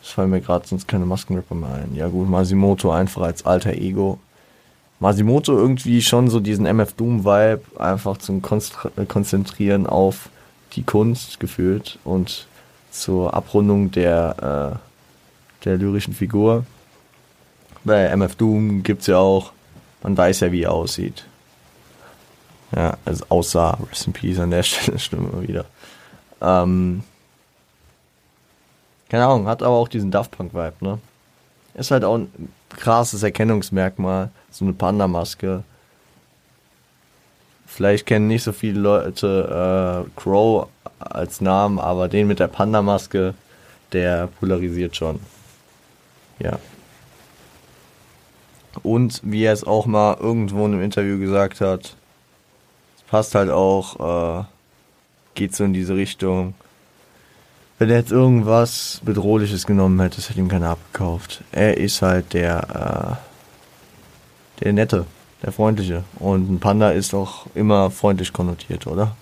es fallen mir gerade sonst keine Maskenrapper mehr ein. Ja gut, Masimoto einfach als alter Ego. Masimoto irgendwie schon so diesen MF Doom Vibe einfach zum Konzentrieren auf die Kunst gefühlt und zur Abrundung der, äh, der lyrischen Figur. Bei MF Doom gibt's ja auch, man weiß ja, wie er aussieht. Ja, also aussah, Rest in Peace an der Stelle, stimmt immer wieder. Ähm, keine Ahnung, hat aber auch diesen Daft Punk-Vibe, ne? Ist halt auch ein krasses Erkennungsmerkmal, so eine Panda-Maske. Vielleicht kennen nicht so viele Leute äh, Crow als Namen, aber den mit der Panda-Maske, der polarisiert schon. Ja. Und wie er es auch mal irgendwo in einem Interview gesagt hat, es passt halt auch, äh, geht so in diese Richtung wenn er jetzt irgendwas Bedrohliches genommen hätte, das hätte ihm keiner abgekauft. Er ist halt der, äh, der Nette, der Freundliche. Und ein Panda ist auch immer freundlich konnotiert, oder?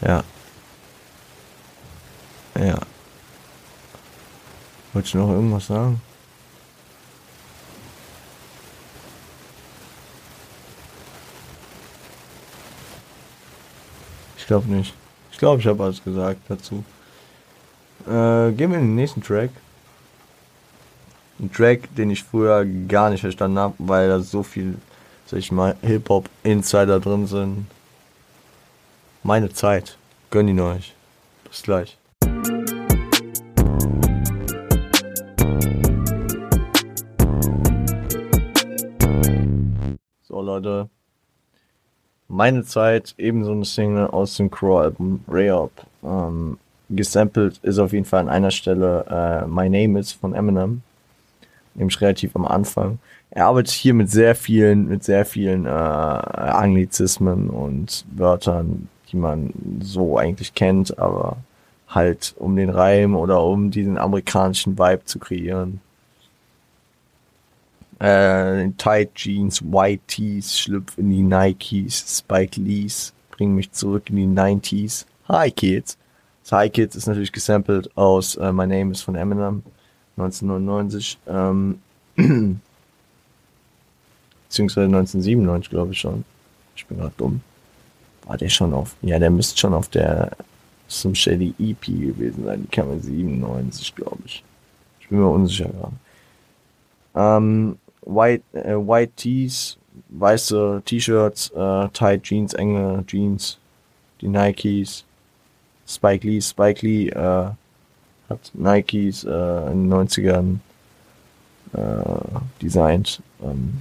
Ja. Ja. Wolltest du noch irgendwas sagen? Ich glaube nicht. Ich glaube, ich habe alles gesagt dazu. Äh, gehen wir in den nächsten Track. Ein Track, den ich früher gar nicht verstanden habe, weil da so viel, sag ich mal, Hip-Hop-Insider drin sind. Meine Zeit. Gönn ihn euch. Bis gleich. So Leute, meine Zeit, ebenso eine Single aus dem Crow-Album Rayop. Ähm, gesampelt ist auf jeden Fall an einer Stelle äh, My Name Is von Eminem, nämlich relativ am Anfang. Er arbeitet hier mit sehr vielen, mit sehr vielen äh, Anglizismen und Wörtern, die man so eigentlich kennt, aber halt um den Reim oder um diesen amerikanischen Vibe zu kreieren. Äh, Tight Jeans, White Tees, schlüpf in die Nikes, Spike Lees, bring mich zurück in die 90s. Hi Kids. Das Hi Kids ist natürlich gesampelt aus äh, My Name is von Eminem 1999. Ähm, beziehungsweise 1997, glaube ich schon. Ich bin gerade dumm. War der schon auf? Ja, der müsste schon auf der Some Shady EP gewesen sein. Die kam in 97, glaube ich. Ich bin mir unsicher gerade. Ähm, White, äh, White Tees, weiße T-Shirts, äh, Tight Jeans, enge Jeans, die Nikes, Spike Lee, Spike Lee äh, hat Nikes äh, in den 90ern äh, designt. Ähm,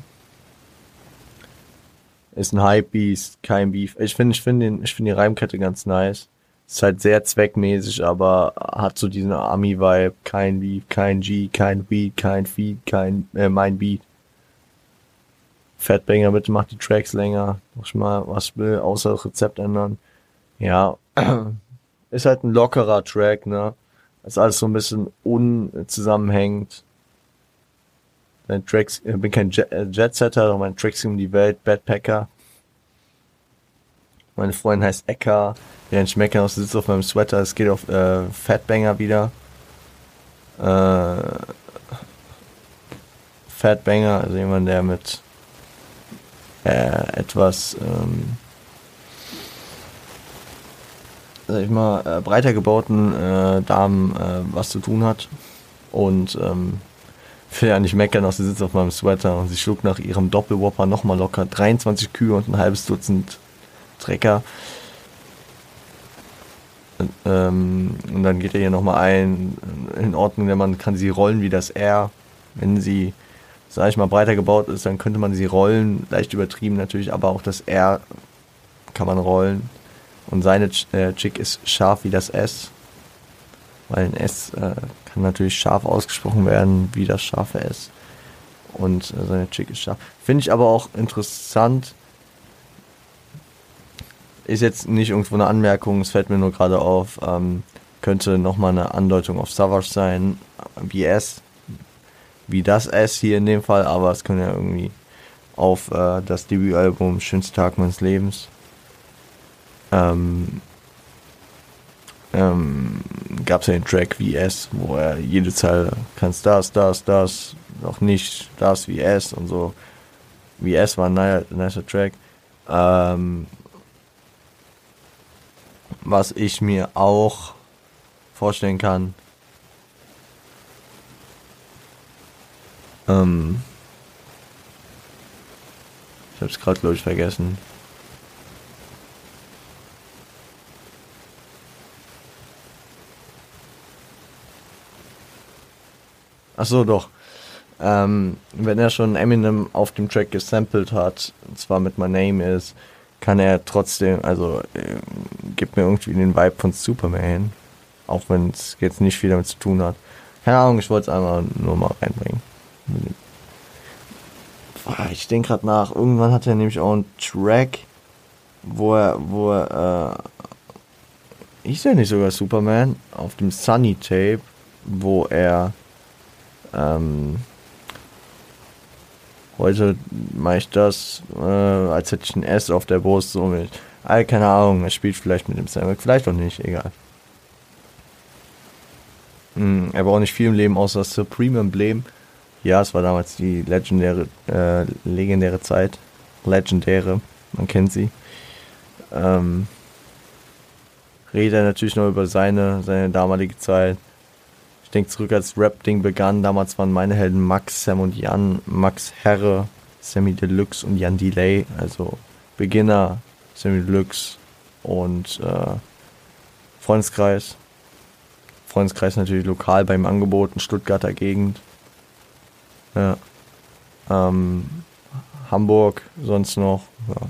ist ein Hype-Beast, kein Beef. Ich finde, ich finde ich die Reimkette ganz nice. Ist halt sehr zweckmäßig, aber hat so diesen Army-Vibe. Kein Beef, kein G, kein Weed, kein Feed, kein, äh, mein Beat. Fatbanger, bitte macht die Tracks länger. Mach ich mal was will, außer das Rezept ändern. Ja. Ist halt ein lockerer Track, ne? Ist alles so ein bisschen unzusammenhängend. Mein Tracks, ich bin kein äh, Jetsetter, aber mein Tracks um die Welt, Badpacker. Meine Freundin heißt Eka. Der Schmecker aus sitzt auf meinem Sweater. Es geht auf äh, Fatbanger wieder. Äh, Fatbanger, also jemand, der mit äh, etwas, ähm, sag ich mal, äh, breiter gebauten äh, Damen äh, was zu tun hat. Und ähm, will ja nicht meckern, auch sie sitzt auf meinem Sweater und sie schluckt nach ihrem Doppelwhopper nochmal locker 23 Kühe und ein halbes Dutzend Trecker. Ähm, und dann geht er hier nochmal ein, in Ordnung, denn man kann sie rollen wie das R. Wenn sie, sag ich mal, breiter gebaut ist, dann könnte man sie rollen, leicht übertrieben natürlich, aber auch das R kann man rollen. Und seine äh, Chick ist scharf wie das S, weil ein S äh, kann natürlich scharf ausgesprochen werden, wie das scharfe S. Und äh, seine Chick ist scharf. Finde ich aber auch interessant. Ist jetzt nicht irgendwo eine Anmerkung, es fällt mir nur gerade auf. Ähm, könnte nochmal eine Andeutung auf Savage sein, wie S, wie das S hier in dem Fall, aber es könnte ja irgendwie auf äh, das Debütalbum Schönster Tag meines Lebens ähm, ähm, gab es ja den Track wie S, wo er jede Zeile kannst das, das, das, noch nicht das wie S und so. Wie S war ein nicer, nicer Track. Ähm, was ich mir auch vorstellen kann, ähm, ich hab's gerade glaube ich vergessen. Ach so, doch. Ähm, wenn er schon Eminem auf dem Track gesampelt hat, und zwar mit My Name Is, kann er trotzdem, also äh, gibt mir irgendwie den Vibe von Superman, auch wenn es jetzt nicht viel damit zu tun hat. Keine Ahnung, ich wollte es einmal nur mal reinbringen. Ich denke gerade nach, irgendwann hat er nämlich auch einen Track, wo er, wo er, äh, ist er nicht sogar Superman, auf dem Sunny Tape, wo er ähm, heute mache ich das, äh, als hätte ich ein S auf der Brust, so mit, all, keine Ahnung, er spielt vielleicht mit dem Sam, vielleicht auch nicht, egal. Hm, er braucht nicht viel im Leben außer das Supreme-Emblem. Ja, es war damals die legendäre, äh, legendäre Zeit. Legendäre, man kennt sie. Ähm, redet er natürlich noch über seine, seine damalige Zeit denke zurück, als Rap-Ding begann. Damals waren meine Helden Max, Sam und Jan, Max Herre, Sammy Deluxe und Jan Delay. Also Beginner, Sammy Deluxe und äh, Freundeskreis. Freundeskreis natürlich lokal beim Angebot in Stuttgarter Gegend. Ja. Ähm, Hamburg sonst noch. Ja.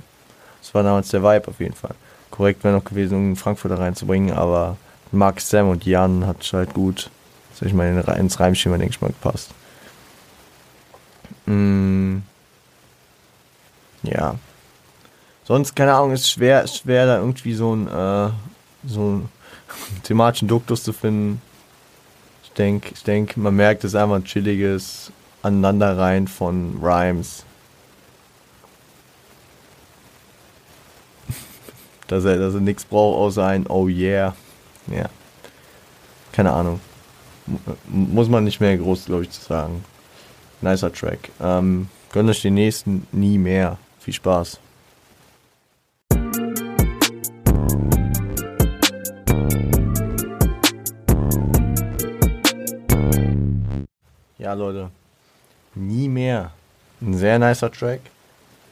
Das war damals der Vibe auf jeden Fall. Korrekt wäre noch gewesen, um Frankfurter reinzubringen, aber Max, Sam und Jan hat halt gut, sag ich mal, ins Reimschema, denke ich mal, gepasst. Mm, ja. Sonst, keine Ahnung, ist schwer, schwer da irgendwie so ein, äh, so einen thematischen Duktus zu finden. Ich denke, ich denk, man merkt, es ist einfach ein chilliges Aneinanderreihen von Rhymes. dass er, dass er nichts braucht außer ein Oh yeah. Ja. Keine Ahnung. Muss man nicht mehr groß, glaube ich, zu sagen. Nicer Track. Ähm, gönnt euch den nächsten nie mehr. Viel Spaß. Ja, Leute. Nie mehr. Ein sehr nicer Track.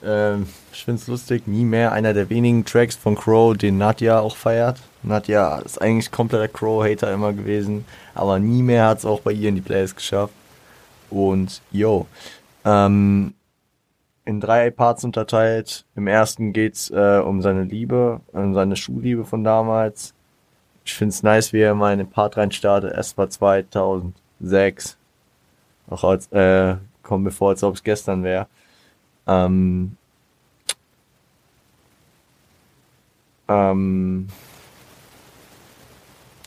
Ähm, ich finde es lustig, nie mehr einer der wenigen Tracks von Crow, den Nadja auch feiert. Nadja ist eigentlich kompletter Crow-Hater immer gewesen, aber nie mehr hat es auch bei ihr in die Playlist geschafft. Und yo, ähm, in drei Parts unterteilt. Im ersten geht's äh, um seine Liebe, um seine Schulliebe von damals. Ich finde es nice, wie er mal in den Part reinstartet. Es war 2006. Auch als, äh, kommt mir vor, als ob es gestern wäre. Ähm, ähm,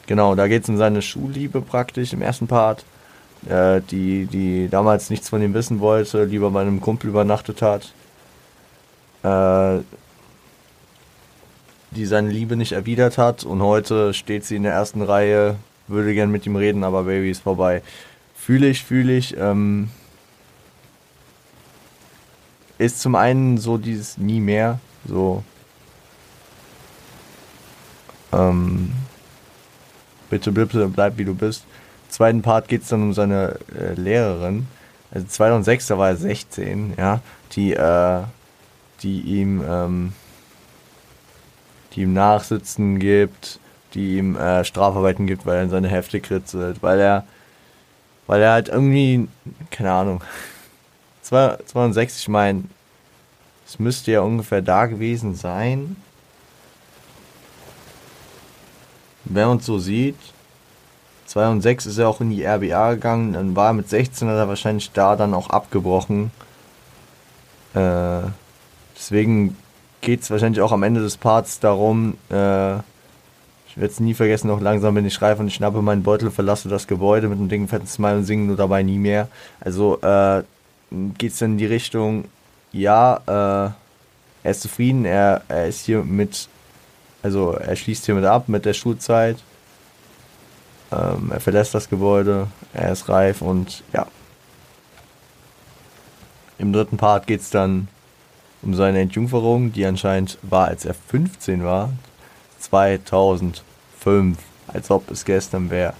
genau, da geht es um seine Schulliebe praktisch im ersten Part, äh, die, die damals nichts von ihm wissen wollte, lieber bei einem Kumpel übernachtet hat, äh, die seine Liebe nicht erwidert hat und heute steht sie in der ersten Reihe, würde gern mit ihm reden, aber Baby ist vorbei. Fühle ich, fühle ich. Ähm, ist zum einen so dieses nie mehr, so ähm, bitte, bitte bleib wie du bist. Im zweiten Part geht es dann um seine äh, Lehrerin. Also 2006, da war er 16, ja, die, äh, die ihm, ähm, die ihm Nachsitzen gibt, die ihm äh, Strafarbeiten gibt, weil er in seine Hefte kritzelt, weil er, weil er halt irgendwie, keine Ahnung, 206, ich meine, es müsste ja ungefähr da gewesen sein. Wenn man es so sieht, 2006 ist er auch in die RBA gegangen, dann war er mit 16, hat er wahrscheinlich da dann auch abgebrochen. Äh, deswegen geht es wahrscheinlich auch am Ende des Parts darum, äh, ich werde es nie vergessen, noch langsam bin ich reif und ich schnappe meinen Beutel, verlasse das Gebäude mit einem dicken fetten Smile und singe nur dabei nie mehr. Also äh, geht es dann in die Richtung, ja, äh, er ist zufrieden, er, er ist hier mit, also er schließt hiermit ab mit der Schulzeit. Ähm, er verlässt das Gebäude, er ist reif und ja. Im dritten Part geht es dann um seine Entjungferung, die anscheinend war, als er 15 war. 2005, als ob es gestern wäre.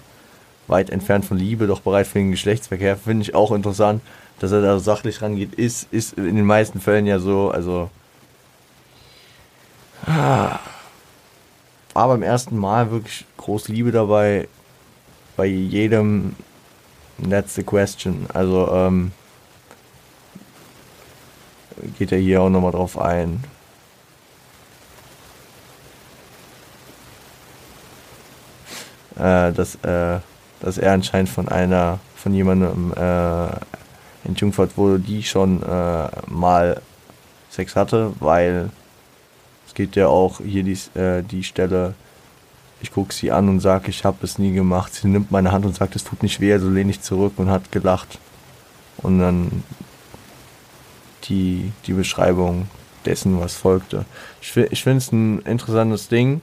Weit entfernt von Liebe, doch bereit für den Geschlechtsverkehr. Finde ich auch interessant dass er da sachlich rangeht, ist, ist in den meisten Fällen ja so, also. War beim ersten Mal wirklich groß Liebe dabei. Bei jedem That's the question. Also, ähm, geht er hier auch nochmal drauf ein. Äh, dass, äh, dass er anscheinend von einer, von jemandem äh, entjungfert wurde, die schon äh, mal Sex hatte, weil es geht ja auch hier die, äh, die Stelle, ich gucke sie an und sage, ich habe es nie gemacht. Sie nimmt meine Hand und sagt, es tut nicht weh, also lehne ich zurück und hat gelacht. Und dann die, die Beschreibung dessen, was folgte. Ich, ich finde es ein interessantes Ding,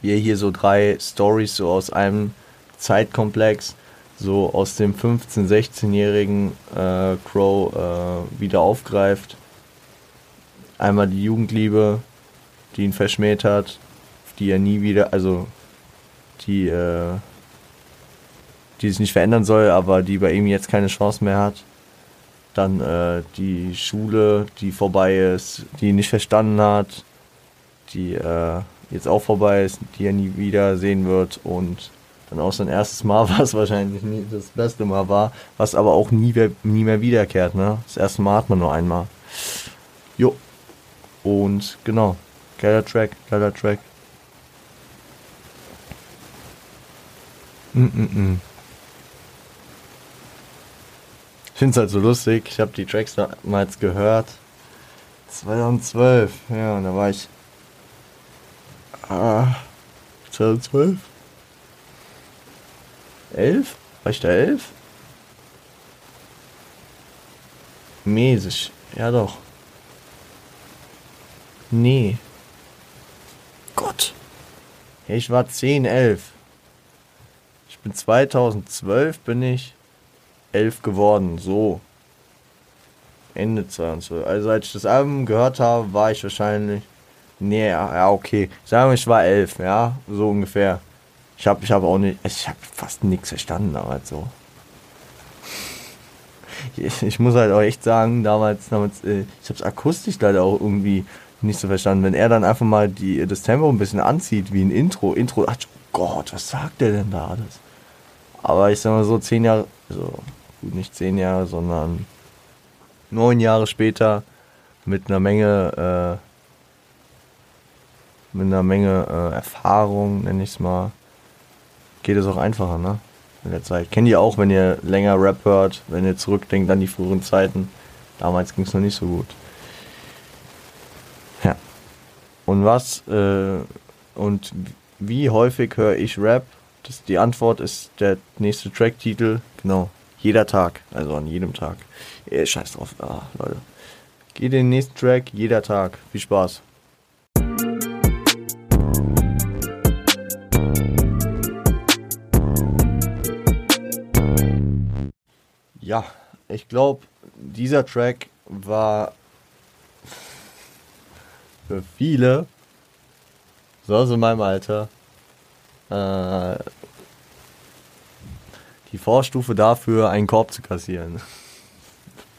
wie er hier so drei Stories so aus einem Zeitkomplex so aus dem 15-, 16-jährigen äh, Crow äh, wieder aufgreift. Einmal die Jugendliebe, die ihn verschmäht hat, die er nie wieder, also die, äh, die sich nicht verändern soll, aber die bei ihm jetzt keine Chance mehr hat. Dann äh, die Schule, die vorbei ist, die ihn nicht verstanden hat, die äh, jetzt auch vorbei ist, die er nie wieder sehen wird und dann auch sein erstes Mal, was wahrscheinlich nie das beste Mal war, was aber auch nie, nie mehr wiederkehrt. Ne? Das erste Mal hat man nur einmal. Jo. Und genau. Geiler Track, geiler Track. Mm -mm -mm. Ich finde es halt so lustig. Ich habe die Tracks damals gehört. 2012, ja, und da war ich. Ah, 2012? 11? War ich da 11? Mäßig. Ja, doch. Nee. Gott. Ich war 10, 11. Ich bin 2012 bin ich 11 geworden. So. Ende 2012. Also als ich das Album gehört habe, war ich wahrscheinlich. Nee, ja, okay. Sagen wir, ich war 11, ja, so ungefähr. Ich habe ich hab auch nicht, ich habe fast nichts verstanden damals so. Ich, ich, muss halt auch echt sagen, damals, damals äh, ich habe es akustisch leider auch irgendwie nicht so verstanden. Wenn er dann einfach mal die, das Tempo ein bisschen anzieht, wie ein Intro, Intro, ach Gott, was sagt der denn da alles? Aber ich sag mal so, zehn Jahre, also gut, nicht zehn Jahre, sondern neun Jahre später mit einer Menge, äh, mit einer Menge äh, Erfahrung, nenne ich es mal, geht es auch einfacher, ne? In der Zeit. Kennt ihr auch, wenn ihr länger Rap hört, wenn ihr zurückdenkt an die früheren Zeiten. Damals ging es noch nicht so gut. Ja. Und was, äh, und wie häufig höre ich Rap? Das, die Antwort ist der nächste Tracktitel. Genau. Jeder Tag. Also an jedem Tag. Ey, scheiß drauf. Ah, Leute. Geht den nächsten Track jeder Tag. Viel Spaß. Ja, ich glaube, dieser Track war für viele, so aus meinem Alter, äh, die Vorstufe dafür, einen Korb zu kassieren.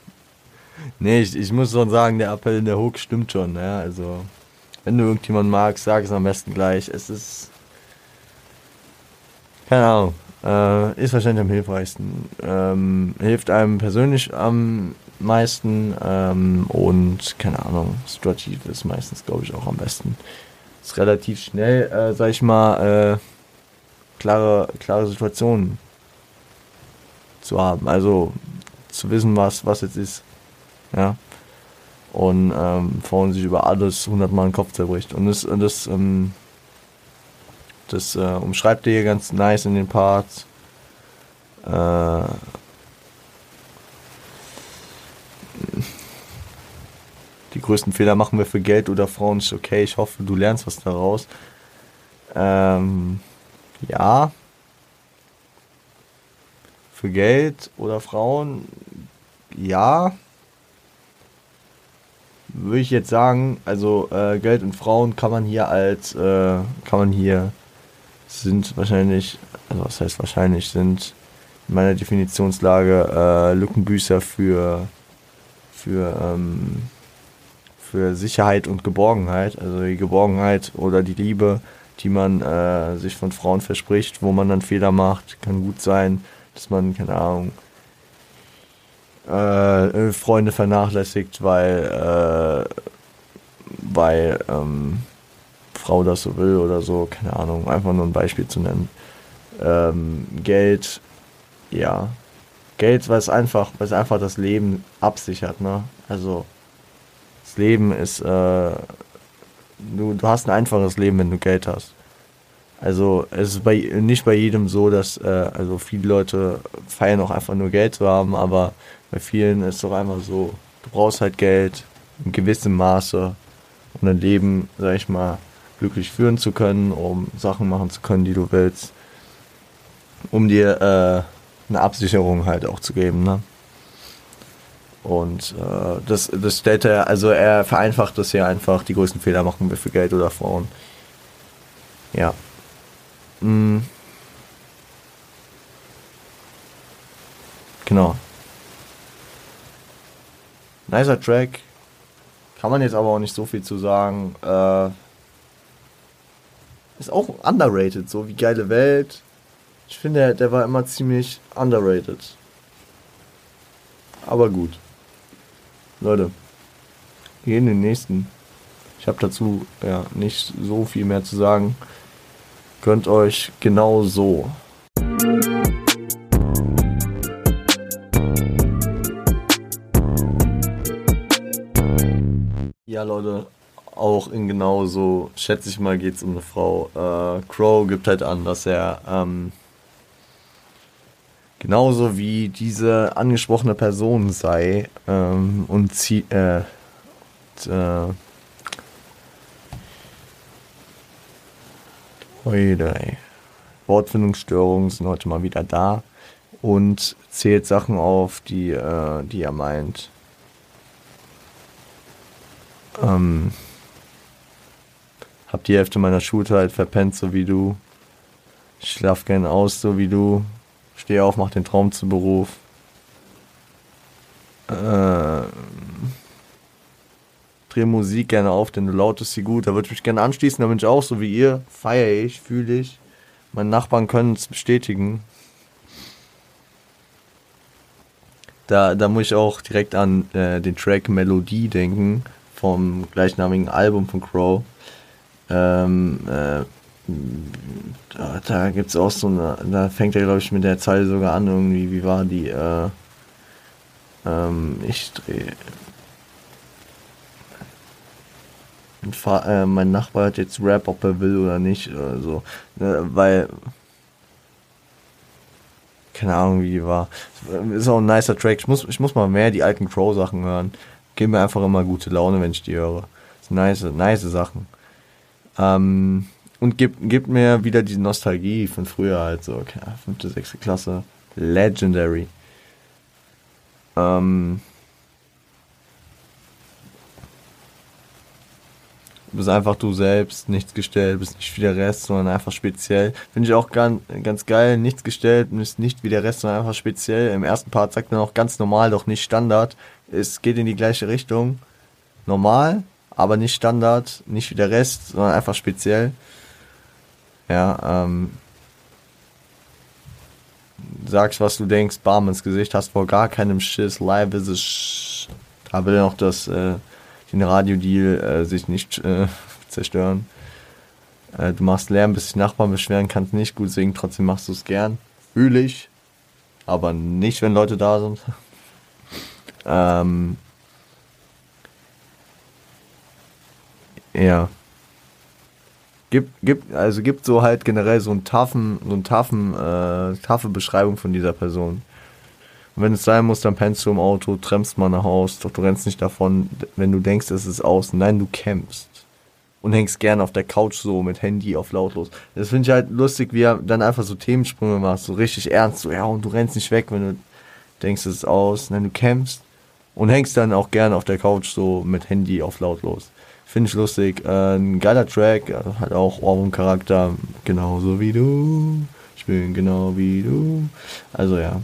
nee, ich, ich muss schon sagen, der Appell in der Hook stimmt schon. Ja? Also, wenn du irgendjemanden magst, sag es am besten gleich. Es ist. Keine Ahnung. Äh, ist wahrscheinlich am hilfreichsten. Ähm, hilft einem persönlich am meisten ähm, und keine Ahnung, situativ ist meistens, glaube ich, auch am besten. Ist relativ schnell, äh, sag ich mal, äh, klare, klare Situationen zu haben. Also zu wissen, was, was jetzt ist. Ja. Und ähm, vorhin sich über alles hundertmal den Kopf zerbricht. Und das, das ähm, das äh, umschreibt ihr ganz nice in den Parts. Äh, die größten Fehler machen wir für Geld oder Frauen ist okay. Ich hoffe, du lernst was daraus. Ähm, ja. Für Geld oder Frauen, ja. Würde ich jetzt sagen, also äh, Geld und Frauen kann man hier als, äh, kann man hier sind wahrscheinlich, also was heißt wahrscheinlich, sind in meiner Definitionslage äh, Lückenbüßer für, für, ähm, für Sicherheit und Geborgenheit. Also die Geborgenheit oder die Liebe, die man äh, sich von Frauen verspricht, wo man dann Fehler macht, kann gut sein, dass man, keine Ahnung, äh, Freunde vernachlässigt, weil, äh, weil, ähm, Frau das so will oder so, keine Ahnung, einfach nur ein Beispiel zu nennen. Ähm, Geld, ja. Geld, weil es einfach, weil es einfach das Leben absichert, ne? Also das Leben ist, äh, du, du hast ein einfaches Leben, wenn du Geld hast. Also es ist bei, nicht bei jedem so, dass, äh, also viele Leute feiern auch einfach nur Geld zu haben, aber bei vielen ist es doch einfach so, du brauchst halt Geld in gewissem Maße, um dein Leben, sag ich mal, glücklich führen zu können, um Sachen machen zu können, die du willst, um dir äh, eine Absicherung halt auch zu geben. Ne? Und äh, das, das stellt er, also er vereinfacht das hier einfach, die größten Fehler machen wir für Geld oder Frauen. Ja. Mm. Genau. Nicer Track. Kann man jetzt aber auch nicht so viel zu sagen. Äh, ist auch underrated, so wie geile Welt. Ich finde, der, war immer ziemlich underrated. Aber gut. Leute, gehen den nächsten. Ich habe dazu ja nicht so viel mehr zu sagen. Könnt euch genau so. Ja, Leute, auch in genau so, schätze ich mal, geht es um eine Frau. Äh, Crow gibt halt an, dass er ähm, genauso wie diese angesprochene Person sei ähm, und sie, äh, äh, Heute, Wortfindungsstörungen sind heute mal wieder da und zählt Sachen auf, die, äh, die er meint. Ähm, hab die Hälfte meiner Schulzeit verpennt, so wie du. Ich schlaf gern aus, so wie du. Steh auf, mach den Traum zu Beruf. Äh, dreh Musik gerne auf, denn du lautest sie gut. Da würde ich mich gerne anschließen, da bin ich auch so wie ihr. Feiere ich, fühle ich. Meine Nachbarn können es bestätigen. Da, da muss ich auch direkt an äh, den Track Melodie denken vom gleichnamigen Album von Crow. Ähm, äh, da, da gibt es auch so eine, da fängt er, glaube ich, mit der Zeile sogar an, irgendwie, wie war die, äh, ähm, ich drehe. Äh, mein Nachbar hat jetzt Rap, ob er will oder nicht, oder so. Äh, weil, keine Ahnung, wie die war. Ist auch ein nicer Track. Ich muss, ich muss mal mehr die alten Crow-Sachen hören geben mir einfach immer gute Laune, wenn ich die höre. Nice, nice Sachen. Ähm, und gibt, gibt mir wieder die Nostalgie von früher halt so, okay, fünfte, sechste Klasse. Legendary. Ähm, du bist einfach du selbst, nichts gestellt, bist nicht wie der Rest, sondern einfach speziell. Finde ich auch ganz, ganz geil, nichts gestellt, bist nicht wie der Rest, sondern einfach speziell. Im ersten Part sagt man auch ganz normal, doch nicht Standard es geht in die gleiche Richtung. Normal, aber nicht Standard, nicht wie der Rest, sondern einfach speziell. Ja, ähm, sagst, was du denkst, bam ins Gesicht, hast vor gar keinem Schiss, live ist es, sch da will noch das, äh, den Radiodeal äh, sich nicht äh, zerstören. Äh, du machst Lärm, bis die Nachbarn beschweren, kannst nicht gut singen, trotzdem machst du es gern. Fühl ich, aber nicht, wenn Leute da sind. Ähm, ja. Gibt, gibt, also gibt so halt generell so einen taffen, so einen taffen, äh, taffe Beschreibung von dieser Person. Und wenn es sein muss, dann pennst du im Auto, tremmst mal nach Haus, doch du rennst nicht davon, wenn du denkst, es ist aus. Nein, du kämpfst. Und hängst gerne auf der Couch so mit Handy auf lautlos. Das finde ich halt lustig, wie er dann einfach so Themensprünge macht, so richtig ernst, so, ja, und du rennst nicht weg, wenn du denkst, es ist aus. Nein, du kämpfst und hängst dann auch gerne auf der Couch so mit Handy auf lautlos. Finde ich lustig. Äh, ein geiler Track, hat auch Ohrwurm-Charakter, genauso wie du. Ich bin genau wie du. Also ja.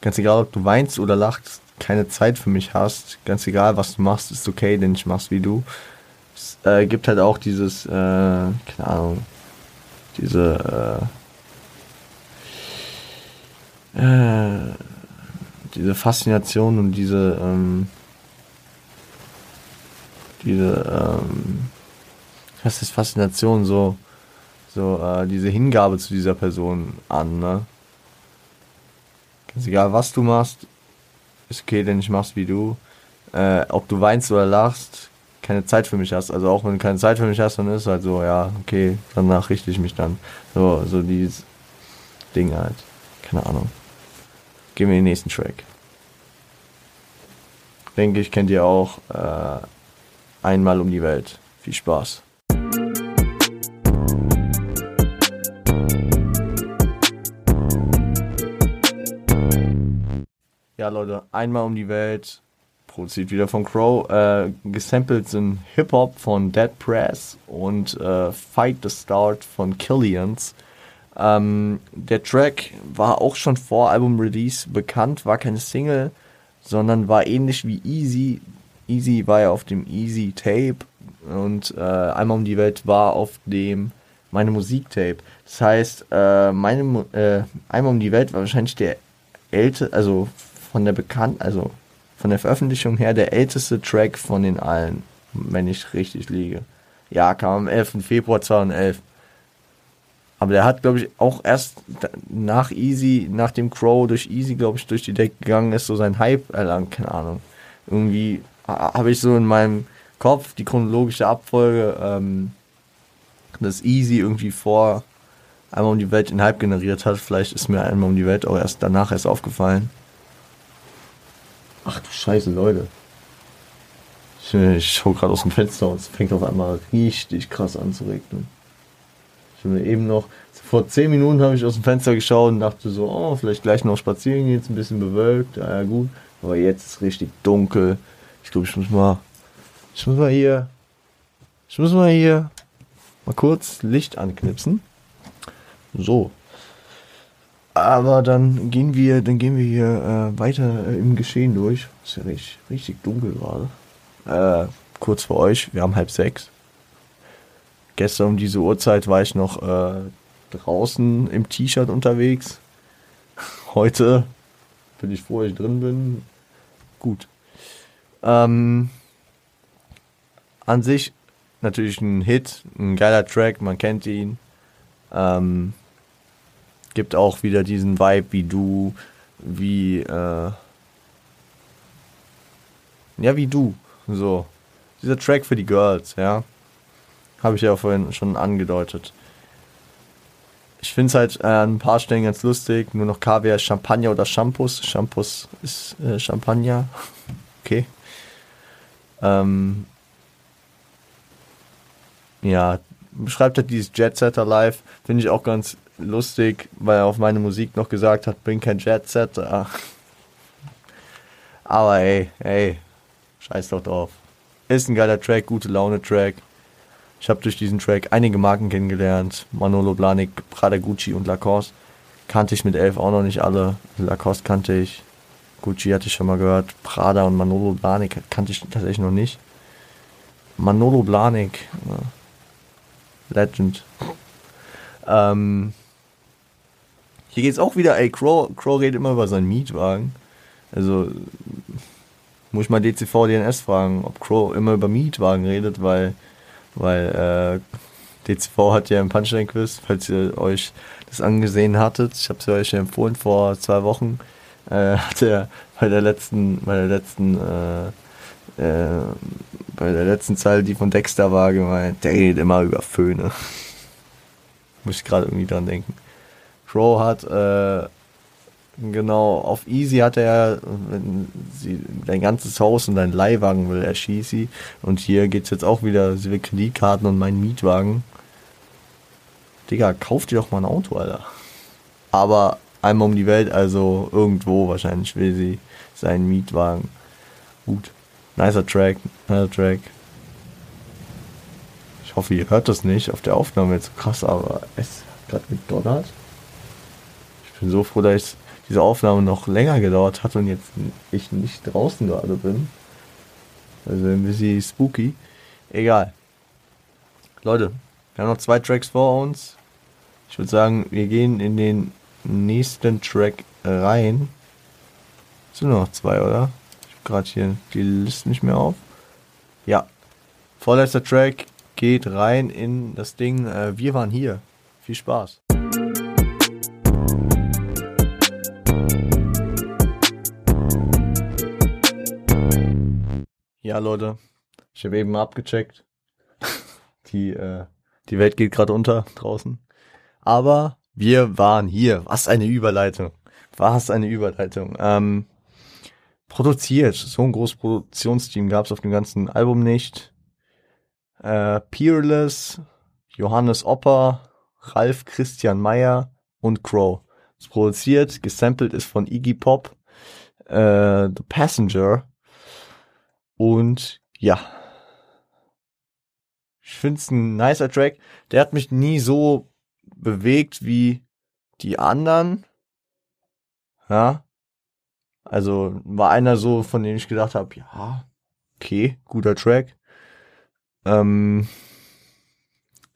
Ganz egal, ob du weinst oder lachst, keine Zeit für mich hast, ganz egal, was du machst, ist okay, denn ich mach's wie du. Es äh, gibt halt auch dieses, äh, keine Ahnung, diese, äh, äh, diese Faszination und diese, ähm, diese, ähm, was ist Faszination, so, so, äh, diese Hingabe zu dieser Person an, ne? Ganz egal, was du machst, ist okay, denn ich mach's wie du. Äh, ob du weinst oder lachst, keine Zeit für mich hast. Also auch wenn du keine Zeit für mich hast, dann ist halt so, ja, okay, danach richte ich mich dann. So, so dieses Ding halt. Keine Ahnung. Gehen wir in den nächsten Track. Denke ich, kennt ihr auch. Äh, einmal um die Welt. Viel Spaß. Ja, Leute, einmal um die Welt. Produziert wieder von Crow. Äh, gesampelt sind Hip-Hop von Dead Press und äh, Fight the Start von Killians. Ähm, der Track war auch schon vor Album-Release bekannt, war keine Single, sondern war ähnlich wie Easy. Easy war ja auf dem Easy Tape und äh, Einmal um die Welt war auf dem Meine Musik Tape. Das heißt, äh, meine, äh, Einmal um die Welt war wahrscheinlich der älteste, also von der bekannt, also von der Veröffentlichung her der älteste Track von den allen, wenn ich richtig liege. Ja, kam am 11. Februar 2011. Aber der hat, glaube ich, auch erst nach Easy, nach dem Crow durch Easy, glaube ich, durch die Deck gegangen ist, so sein Hype erlangt, keine Ahnung. Irgendwie habe ich so in meinem Kopf die chronologische Abfolge, ähm, dass Easy irgendwie vor einmal um die Welt den Hype generiert hat. Vielleicht ist mir einmal um die Welt auch erst danach erst aufgefallen. Ach du Scheiße, Leute. Ich, ich schau gerade aus dem Fenster und es fängt auf einmal richtig krass an zu regnen. Ich habe eben noch, vor 10 Minuten habe ich aus dem Fenster geschaut und dachte so, oh, vielleicht gleich noch spazieren gehen, jetzt ein bisschen bewölkt, ja, ja gut. Aber jetzt ist richtig dunkel. Glaube, ich muss mal, ich muss mal hier, ich muss mal hier mal kurz Licht anknipsen. So. Aber dann gehen wir, dann gehen wir hier äh, weiter äh, im Geschehen durch. Ist ja richtig, richtig dunkel gerade. Äh, kurz für euch, wir haben halb sechs gestern um diese Uhrzeit war ich noch äh, draußen im T-Shirt unterwegs. Heute bin ich froh, dass ich drin bin. Gut. Ähm, an sich natürlich ein Hit, ein geiler Track, man kennt ihn. Ähm, gibt auch wieder diesen Vibe wie du, wie äh, ja wie du, so dieser Track für die Girls, ja. Habe ich ja vorhin schon angedeutet. Ich finde es halt äh, an ein paar Stellen ganz lustig. Nur noch Kaviar, Champagner oder Shampoos. Shampoos ist äh, Champagner. Okay. Ähm, ja, beschreibt halt dieses Jet Setter Live. Finde ich auch ganz lustig, weil er auf meine Musik noch gesagt hat, bring kein Jet Setter. Aber ey, ey, scheiß doch drauf. Ist ein geiler Track, gute Laune Track. Ich habe durch diesen Track einige Marken kennengelernt. Manolo Blahnik, Prada Gucci und Lacoste. Kannte ich mit elf auch noch nicht alle. Lacoste kannte ich. Gucci hatte ich schon mal gehört. Prada und Manolo Blahnik kannte ich tatsächlich noch nicht. Manolo Blahnik. Legend. Ähm, hier geht's auch wieder, ey, Crow, Crow redet immer über seinen Mietwagen. Also, muss ich mal DCV DNS fragen, ob Crow immer über Mietwagen redet, weil weil äh, DCV hat ja im Punchline-Quiz, falls ihr euch das angesehen hattet, ich habe es euch ja empfohlen vor zwei Wochen, äh, hat er bei der letzten, bei der letzten, äh, äh, bei der letzten Zeile, die von Dexter war, gemeint, der redet immer über Föhne. Muss ich gerade irgendwie dran denken. Crow hat äh, Genau, auf Easy hat er, wenn sie dein ganzes Haus und dein Leihwagen will, er schießt Und hier geht's jetzt auch wieder, sie will Kreditkarten und meinen Mietwagen. Digga, kauf dir doch mal ein Auto, Alter. Aber einmal um die Welt, also irgendwo wahrscheinlich will sie seinen Mietwagen. Gut. Nicer Track, nicer Track. Ich hoffe, ihr hört das nicht auf der Aufnahme jetzt so krass, aber es hat gerade gedonnert. Ich bin so froh, dass diese Aufnahme noch länger gedauert hat und jetzt ich nicht draußen gerade bin. Also ein bisschen spooky. Egal. Leute, wir haben noch zwei Tracks vor uns. Ich würde sagen, wir gehen in den nächsten Track rein. Es sind nur noch zwei, oder? Ich habe gerade hier die Liste nicht mehr auf. Ja. Vorletzter Track geht rein in das Ding. Äh, wir waren hier. Viel Spaß. Ja, Leute, ich habe eben abgecheckt. Die, äh, die Welt geht gerade unter draußen. Aber wir waren hier. Was eine Überleitung. Was eine Überleitung. Ähm, produziert. So ein großes Produktionsteam gab es auf dem ganzen Album nicht. Äh, Peerless, Johannes Opper, Ralf Christian Meyer und Crow. Es produziert, gesampelt ist von Iggy Pop, äh, The Passenger und ja. Ich finde es ein nicer Track. Der hat mich nie so bewegt wie die anderen. Ja. Also war einer so, von dem ich gedacht habe, ja, okay, guter Track. Ähm,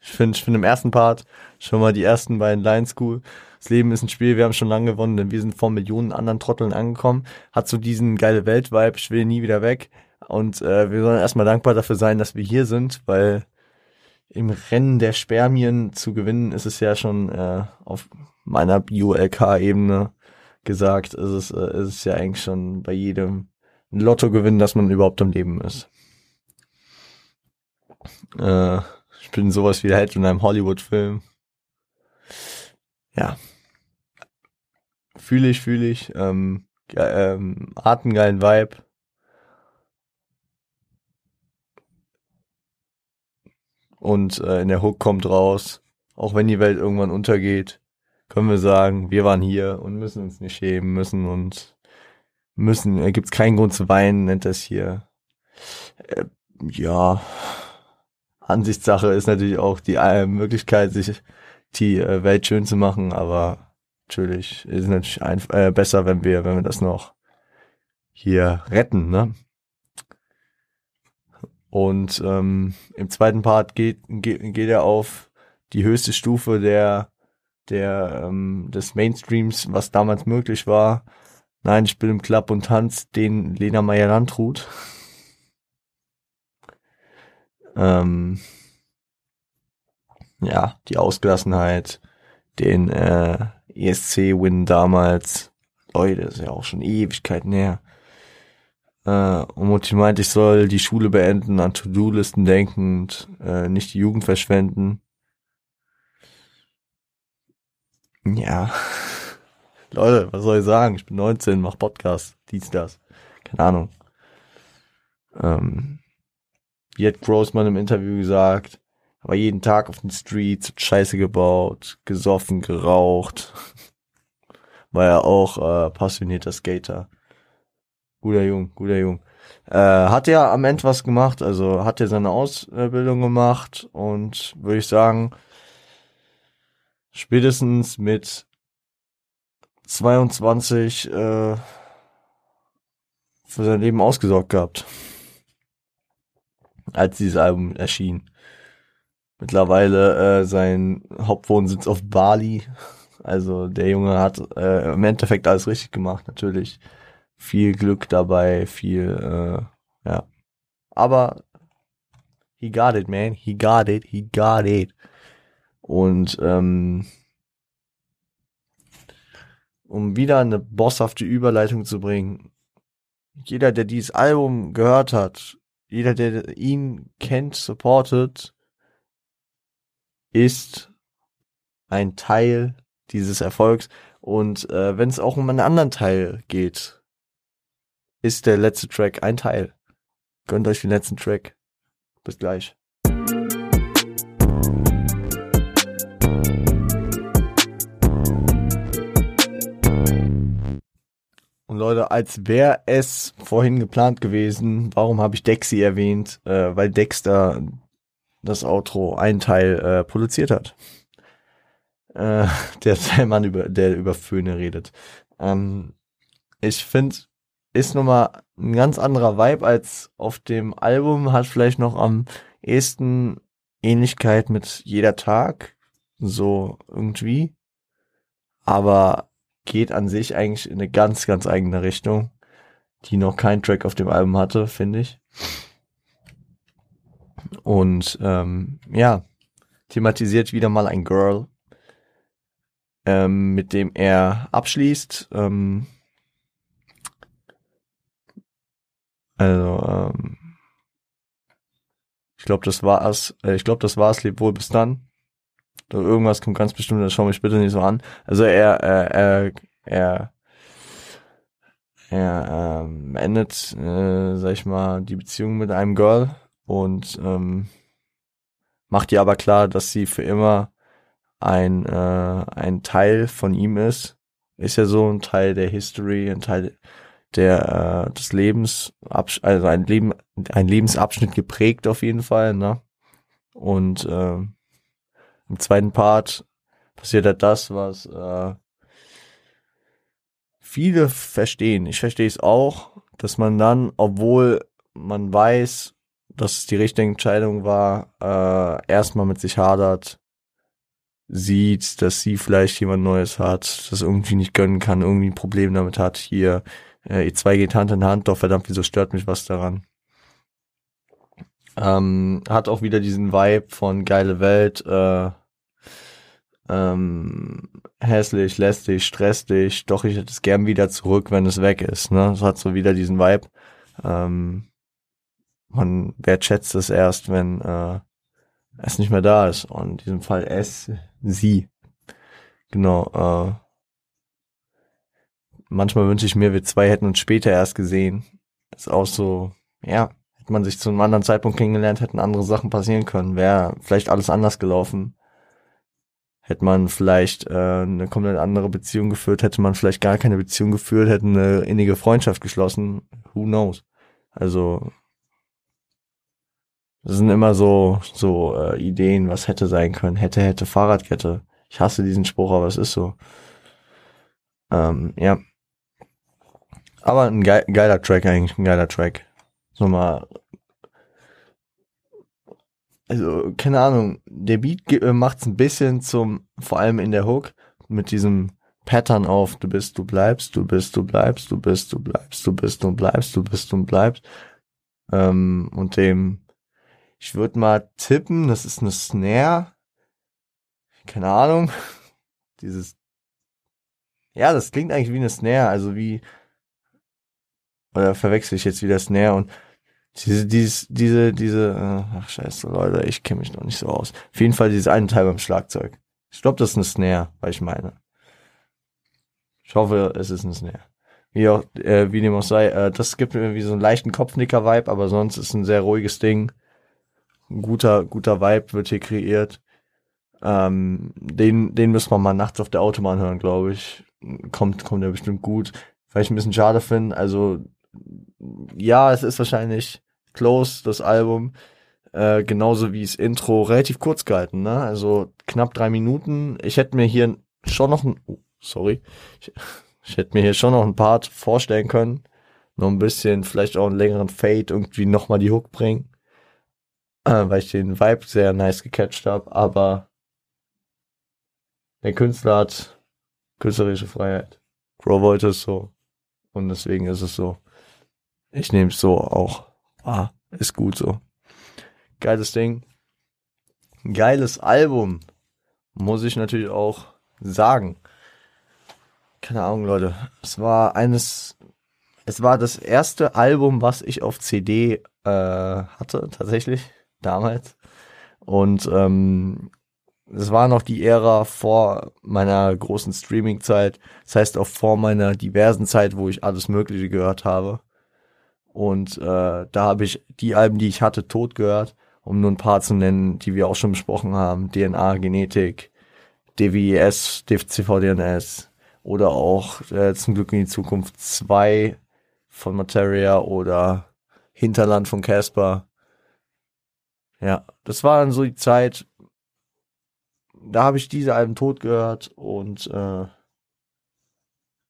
ich finde, ich finde im ersten Part schon mal die ersten beiden Lines cool. Das Leben ist ein Spiel, wir haben schon lange gewonnen, denn wir sind vor Millionen anderen Trotteln angekommen. Hat so diesen geile Welt-Vibe, ich will nie wieder weg. Und äh, wir sollen erstmal dankbar dafür sein, dass wir hier sind, weil im Rennen der Spermien zu gewinnen, ist es ja schon äh, auf meiner Bio-LK-Ebene gesagt, ist es, äh, ist es ja eigentlich schon bei jedem Lotto gewinnen, dass man überhaupt am Leben ist. Äh, ich bin sowas wie der Held in einem Hollywood-Film. Ja. Fühle ich, fühle ich. Ähm, ähm, geilen Vibe. Und äh, in der Hook kommt raus, auch wenn die Welt irgendwann untergeht, können wir sagen, wir waren hier und müssen uns nicht schämen, müssen und müssen, äh, gibt's keinen Grund zu weinen, nennt das hier. Äh, ja, Ansichtssache ist natürlich auch die äh, Möglichkeit, sich die äh, Welt schön zu machen, aber natürlich ist es natürlich ein, äh, besser, wenn wir, wenn wir das noch hier retten, ne? Und ähm, im zweiten Part geht, geht, geht er auf die höchste Stufe der, der ähm, des Mainstreams, was damals möglich war. Nein, ich bin im Club und Tanz, den Lena Meyer-Landrut. Ähm, ja, die Ausgelassenheit, den äh, ESC-Win damals. Leute, das ist ja auch schon Ewigkeiten her. Äh, und Mutti meint, ich soll die Schule beenden, an To-Do-Listen denken und äh, nicht die Jugend verschwenden. Ja. Leute, was soll ich sagen? Ich bin 19, mach Podcast, dies, das. Keine Ahnung. Ähm, wie hat Grossman im Interview gesagt, aber jeden Tag auf den Streets, Scheiße gebaut, gesoffen, geraucht. War ja auch äh, passionierter Skater. Guter Jung, guter Jung. Äh, hat ja am Ende was gemacht, also hat ja seine Ausbildung gemacht und würde ich sagen, spätestens mit 22 äh, für sein Leben ausgesorgt gehabt. Als dieses Album erschien. Mittlerweile äh, sein Hauptwohnsitz auf Bali. Also der Junge hat äh, im Endeffekt alles richtig gemacht, natürlich viel Glück dabei, viel, äh, ja. Aber he got it, man. He got it, he got it. Und ähm, um wieder eine bosshafte Überleitung zu bringen, jeder, der dieses Album gehört hat, jeder, der ihn kennt, supportet, ist ein Teil dieses Erfolgs. Und äh, wenn es auch um einen anderen Teil geht, ist der letzte Track ein Teil. Gönnt euch den letzten Track. Bis gleich. Und Leute, als wäre es vorhin geplant gewesen, warum habe ich Dexy erwähnt? Äh, weil Dexter das Outro ein Teil äh, produziert hat. Äh, der, der Mann, über, der über Föhne redet. Ähm, ich finde ist nochmal ein ganz anderer Vibe als auf dem Album, hat vielleicht noch am ehesten Ähnlichkeit mit jeder Tag, so irgendwie, aber geht an sich eigentlich in eine ganz, ganz eigene Richtung, die noch kein Track auf dem Album hatte, finde ich. Und ähm, ja, thematisiert wieder mal ein Girl, ähm, mit dem er abschließt. Ähm, Also, ähm, ich glaube, das war's. Äh, ich glaube, das war's. Leb wohl bis dann. Irgendwas kommt ganz bestimmt, das schau mich bitte nicht so an. Also er, er, er, er, er ähm, endet, äh, sag ich mal, die Beziehung mit einem Girl und ähm, macht ihr aber klar, dass sie für immer ein, äh, ein Teil von ihm ist. Ist ja so ein Teil der History, ein Teil der äh, des Lebens, also ein Leben, ein Lebensabschnitt geprägt auf jeden Fall, ne? Und äh, im zweiten Part passiert halt das, was äh, viele verstehen. Ich verstehe es auch, dass man dann, obwohl man weiß, dass es die richtige Entscheidung war, äh, erstmal mit sich hadert, sieht, dass sie vielleicht jemand Neues hat, das irgendwie nicht gönnen kann, irgendwie ein Problem damit hat, hier, äh, ihr zwei geht Hand in Hand, doch verdammt, wieso stört mich was daran? Ähm, hat auch wieder diesen Vibe von geile Welt, äh, ähm, hässlich, lästig, stressig, doch ich hätte es gern wieder zurück, wenn es weg ist. Ne? Es hat so wieder diesen Vibe. Ähm, man wertschätzt es erst, wenn äh, es nicht mehr da ist. Und in diesem Fall es, sie. Genau. Äh, manchmal wünsche ich mir, wir zwei hätten uns später erst gesehen. Ist auch so, ja, hätte man sich zu einem anderen Zeitpunkt kennengelernt, hätten andere Sachen passieren können. Wäre vielleicht alles anders gelaufen. Hätte man vielleicht äh, eine komplett andere Beziehung geführt, hätte man vielleicht gar keine Beziehung geführt, hätte eine innige Freundschaft geschlossen. Who knows? Also das sind immer so so äh, Ideen, was hätte sein können. Hätte, hätte Fahrradkette. Ich hasse diesen Spruch, aber es ist so. Ähm, ja. Aber ein ge geiler Track eigentlich, ein geiler Track. So mal. Also, keine Ahnung, der Beat äh, macht's ein bisschen zum, vor allem in der Hook, mit diesem Pattern auf, du bist, du bleibst, du bist, du bleibst, du bist, du bleibst, du bist und bleibst, du bist und bleibst. Ähm, und dem, ich würde mal tippen, das ist eine Snare. Keine Ahnung. Dieses, ja, das klingt eigentlich wie eine Snare, also wie, oder verwechsel ich jetzt wieder Snare und diese, dieses, diese, diese, äh, ach scheiße, Leute, ich kenne mich noch nicht so aus. Auf jeden Fall dieses eine Teil beim Schlagzeug. Ich glaube, das ist eine Snare, weil ich meine. Ich hoffe, es ist eine Snare. Wie auch, äh, wie dem auch sei, äh, das gibt mir irgendwie so einen leichten Kopfnicker-Vibe, aber sonst ist ein sehr ruhiges Ding. Ein guter, guter Vibe wird hier kreiert. Ähm, den, den müssen wir mal nachts auf der Autobahn hören, glaube ich. Kommt, kommt ja bestimmt gut. Weil ich ein bisschen schade finde, also ja, es ist wahrscheinlich close, das Album. Äh, genauso wie das Intro relativ kurz gehalten, ne? Also knapp drei Minuten. Ich hätte mir hier schon noch ein, oh, sorry, ich, ich hätte mir hier schon noch ein Part vorstellen können. Noch ein bisschen, vielleicht auch einen längeren Fade, irgendwie nochmal die Hook bringen. Äh, weil ich den Vibe sehr nice gecatcht habe, aber der Künstler hat künstlerische Freiheit. Crow wollte es so. Und deswegen ist es so. Ich nehme es so auch. Ah, ist gut so. Geiles Ding. Geiles Album. Muss ich natürlich auch sagen. Keine Ahnung, Leute. Es war eines, es war das erste Album, was ich auf CD äh, hatte, tatsächlich, damals. Und ähm, es war noch die Ära vor meiner großen Streaming-Zeit. Das heißt auch vor meiner diversen Zeit, wo ich alles Mögliche gehört habe. Und äh, da habe ich die Alben, die ich hatte, tot gehört, um nur ein paar zu nennen, die wir auch schon besprochen haben. DNA, Genetik, DWS, CVDNS oder auch äh, zum Glück in die Zukunft 2 von Materia oder Hinterland von Casper. Ja, das war dann so die Zeit, da habe ich diese Alben tot gehört und äh,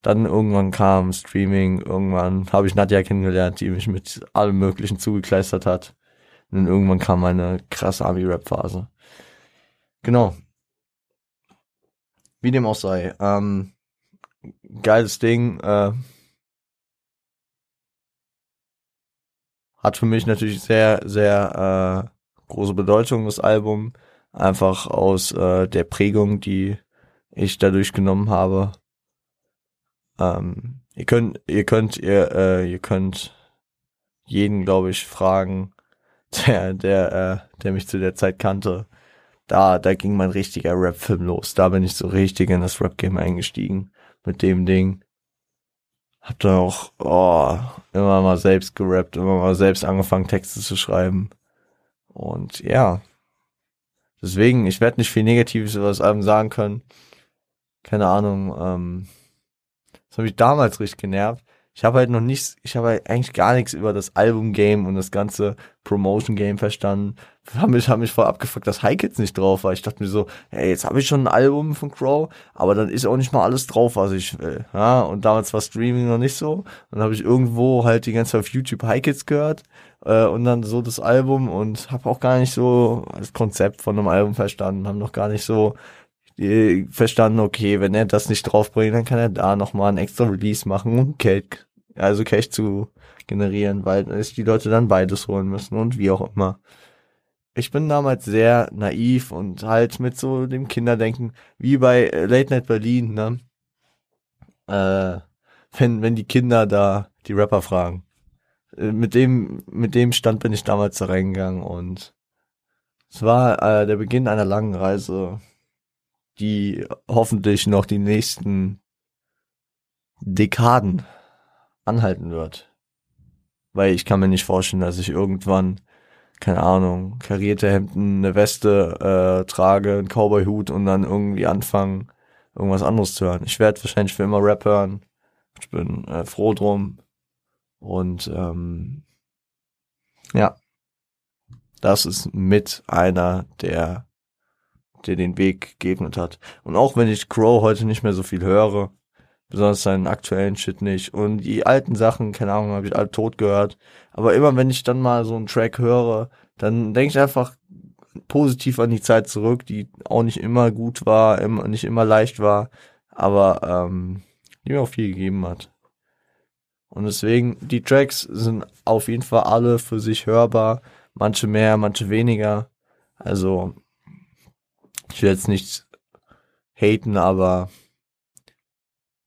dann irgendwann kam Streaming, irgendwann habe ich Nadja kennengelernt, die mich mit allem Möglichen zugekleistert hat. Und dann irgendwann kam meine krasse Ami-Rap-Phase. Genau. Wie dem auch sei. Ähm, geiles Ding. Äh, hat für mich natürlich sehr, sehr äh, große Bedeutung, das Album. Einfach aus äh, der Prägung, die ich dadurch genommen habe. Ähm, ihr könnt, ihr könnt, ihr, äh, ihr könnt jeden, glaube ich, fragen, der, der, äh, der mich zu der Zeit kannte. Da, da ging mein richtiger Rap-Film los. Da bin ich so richtig in das Rap-Game eingestiegen mit dem Ding. Hab dann auch oh, immer mal selbst gerappt, immer mal selbst angefangen, Texte zu schreiben. Und ja. Deswegen, ich werde nicht viel Negatives über das Album sagen können. Keine Ahnung, ähm, das hat mich damals richtig genervt. ich habe halt noch nichts, ich habe halt eigentlich gar nichts über das Album-Game und das ganze Promotion-Game verstanden. Hab mich, hab mich voll abgefuckt, dass High Kids nicht drauf war. Ich dachte mir so, hey, jetzt habe ich schon ein Album von Crow, aber dann ist auch nicht mal alles drauf, was ich will. Ja, und damals war Streaming noch nicht so. Dann habe ich irgendwo halt die ganze Zeit auf YouTube High Kids gehört äh, und dann so das Album und habe auch gar nicht so das Konzept von einem Album verstanden, haben noch gar nicht so die, verstanden, okay, wenn er das nicht draufbringt, dann kann er da nochmal ein extra Release machen und Geld also Cash zu generieren, weil die Leute dann beides holen müssen und wie auch immer. Ich bin damals sehr naiv und halt mit so dem Kinderdenken, wie bei Late Night Berlin, ne? Äh, wenn, wenn die Kinder da die Rapper fragen. Äh, mit dem, mit dem Stand bin ich damals da reingegangen und es war äh, der Beginn einer langen Reise, die hoffentlich noch die nächsten Dekaden anhalten wird. Weil ich kann mir nicht vorstellen, dass ich irgendwann, keine Ahnung, karierte Hemden, eine Weste äh, trage, einen Cowboy-Hut und dann irgendwie anfangen, irgendwas anderes zu hören. Ich werde wahrscheinlich für immer Rap hören. Ich bin äh, froh drum. Und ähm, ja, das ist mit einer der, der den Weg geebnet hat. Und auch wenn ich Crow heute nicht mehr so viel höre, besonders seinen aktuellen Shit nicht. Und die alten Sachen, keine Ahnung, habe ich alle tot gehört. Aber immer wenn ich dann mal so einen Track höre, dann denke ich einfach positiv an die Zeit zurück, die auch nicht immer gut war, immer, nicht immer leicht war, aber ähm, die mir auch viel gegeben hat. Und deswegen, die Tracks sind auf jeden Fall alle für sich hörbar, manche mehr, manche weniger. Also, ich will jetzt nicht haten, aber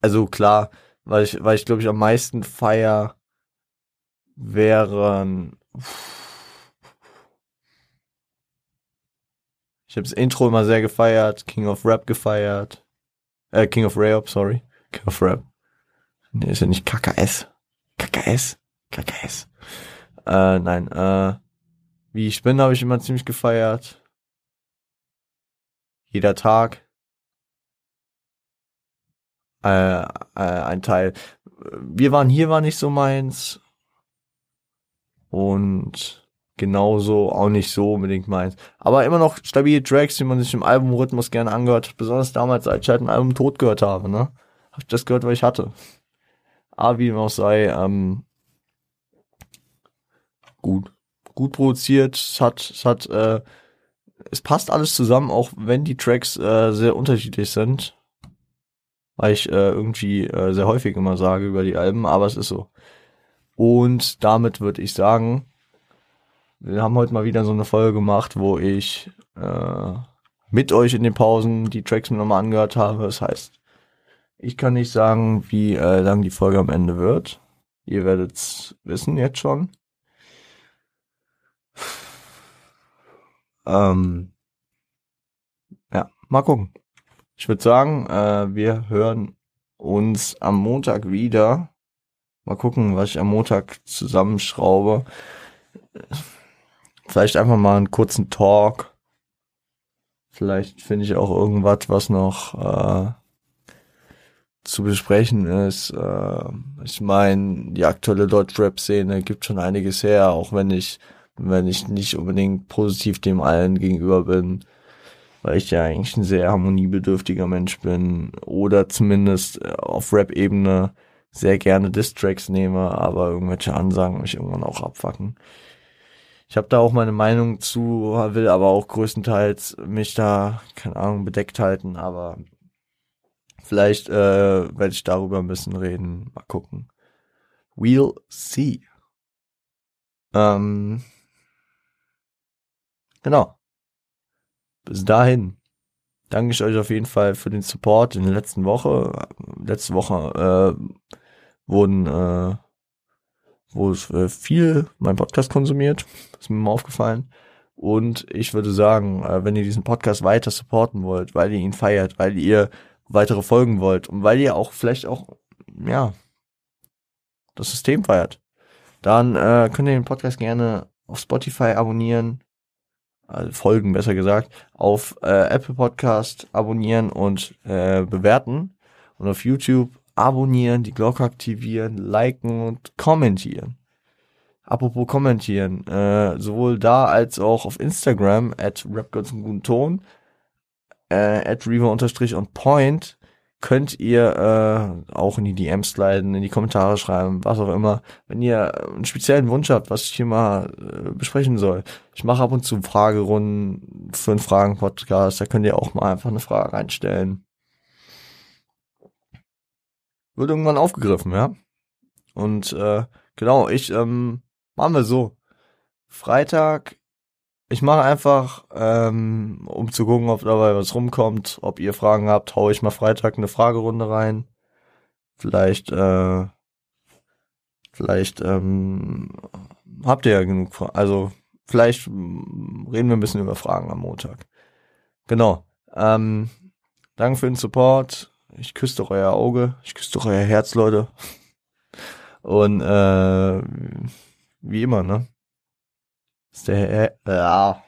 also klar, weil ich, weil ich glaube ich am meisten feier wären. Ich habe das Intro immer sehr gefeiert, King of Rap gefeiert. Äh, King of Rap, sorry. King of Rap. Nee, ist ja nicht KKS. KKS? KKS. Äh, nein, äh, wie ich bin, habe ich immer ziemlich gefeiert. Jeder Tag äh, äh, ein Teil. Wir waren hier, war nicht so meins. Und genauso auch nicht so unbedingt meins. Aber immer noch stabile Tracks, die man sich im Albumrhythmus gerne angehört. Besonders damals, als ich halt ein Album tot gehört habe, ne? Hab ich das gehört, weil ich hatte. Aber wie dem auch sei, ähm, gut. Gut produziert, es hat, es hat, äh, es passt alles zusammen, auch wenn die Tracks äh, sehr unterschiedlich sind weil ich äh, irgendwie äh, sehr häufig immer sage über die Alben, aber es ist so. Und damit würde ich sagen, wir haben heute mal wieder so eine Folge gemacht, wo ich äh, mit euch in den Pausen die Tracks mir nochmal angehört habe. Das heißt, ich kann nicht sagen, wie äh, lang die Folge am Ende wird. Ihr werdet es wissen jetzt schon. Ähm, ja, mal gucken. Ich würde sagen, äh, wir hören uns am Montag wieder. Mal gucken, was ich am Montag zusammenschraube. Vielleicht einfach mal einen kurzen Talk. Vielleicht finde ich auch irgendwas, was noch äh, zu besprechen ist. Äh, ich meine, die aktuelle Deutsch-Rap-Szene gibt schon einiges her, auch wenn ich, wenn ich nicht unbedingt positiv dem allen gegenüber bin weil ich ja eigentlich ein sehr harmoniebedürftiger Mensch bin oder zumindest äh, auf Rap-Ebene sehr gerne Distracks nehme, aber irgendwelche Ansagen mich irgendwann auch abfacken. Ich habe da auch meine Meinung zu, will aber auch größtenteils mich da, keine Ahnung, bedeckt halten, aber vielleicht äh, werde ich darüber ein bisschen reden. Mal gucken. We'll see. Ähm, genau bis dahin danke ich euch auf jeden Fall für den Support in der letzten Woche. Letzte Woche äh, wurden äh, wurde äh, viel mein Podcast konsumiert, ist mir mal aufgefallen. Und ich würde sagen, äh, wenn ihr diesen Podcast weiter supporten wollt, weil ihr ihn feiert, weil ihr weitere Folgen wollt und weil ihr auch vielleicht auch, ja, das System feiert, dann äh, könnt ihr den Podcast gerne auf Spotify abonnieren, also folgen besser gesagt, auf äh, Apple Podcast abonnieren und äh, bewerten und auf YouTube abonnieren, die Glocke aktivieren, liken und kommentieren. Apropos kommentieren, äh, sowohl da als auch auf Instagram at rapgods im guten Ton, äh, at reaver unterstrich und point könnt ihr äh, auch in die DMs sliden, in die Kommentare schreiben, was auch immer. Wenn ihr einen speziellen Wunsch habt, was ich hier mal äh, besprechen soll. Ich mache ab und zu Fragerunden für einen Fragen-Podcast, da könnt ihr auch mal einfach eine Frage reinstellen. Wird irgendwann aufgegriffen, ja. Und äh, genau, ich ähm, machen wir so. Freitag ich mache einfach, ähm, um zu gucken, ob dabei was rumkommt, ob ihr Fragen habt, hau ich mal Freitag eine Fragerunde rein. Vielleicht, äh, vielleicht ähm, habt ihr ja genug, Fra also vielleicht reden wir ein bisschen über Fragen am Montag. Genau. Ähm, danke für den Support. Ich küsse doch euer Auge. Ich küsse doch euer Herz, Leute. Und äh, wie immer, ne? Ist der, ja,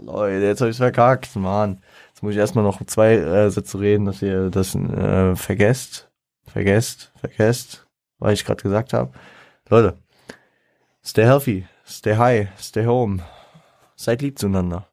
Leute, jetzt hab ich's verkackt, Mann. Jetzt muss ich erstmal noch zwei äh, Sätze reden, dass ihr das äh, vergesst, vergesst, vergesst, was ich gerade gesagt habe. Leute, stay healthy, stay high, stay home. Seid lieb zueinander.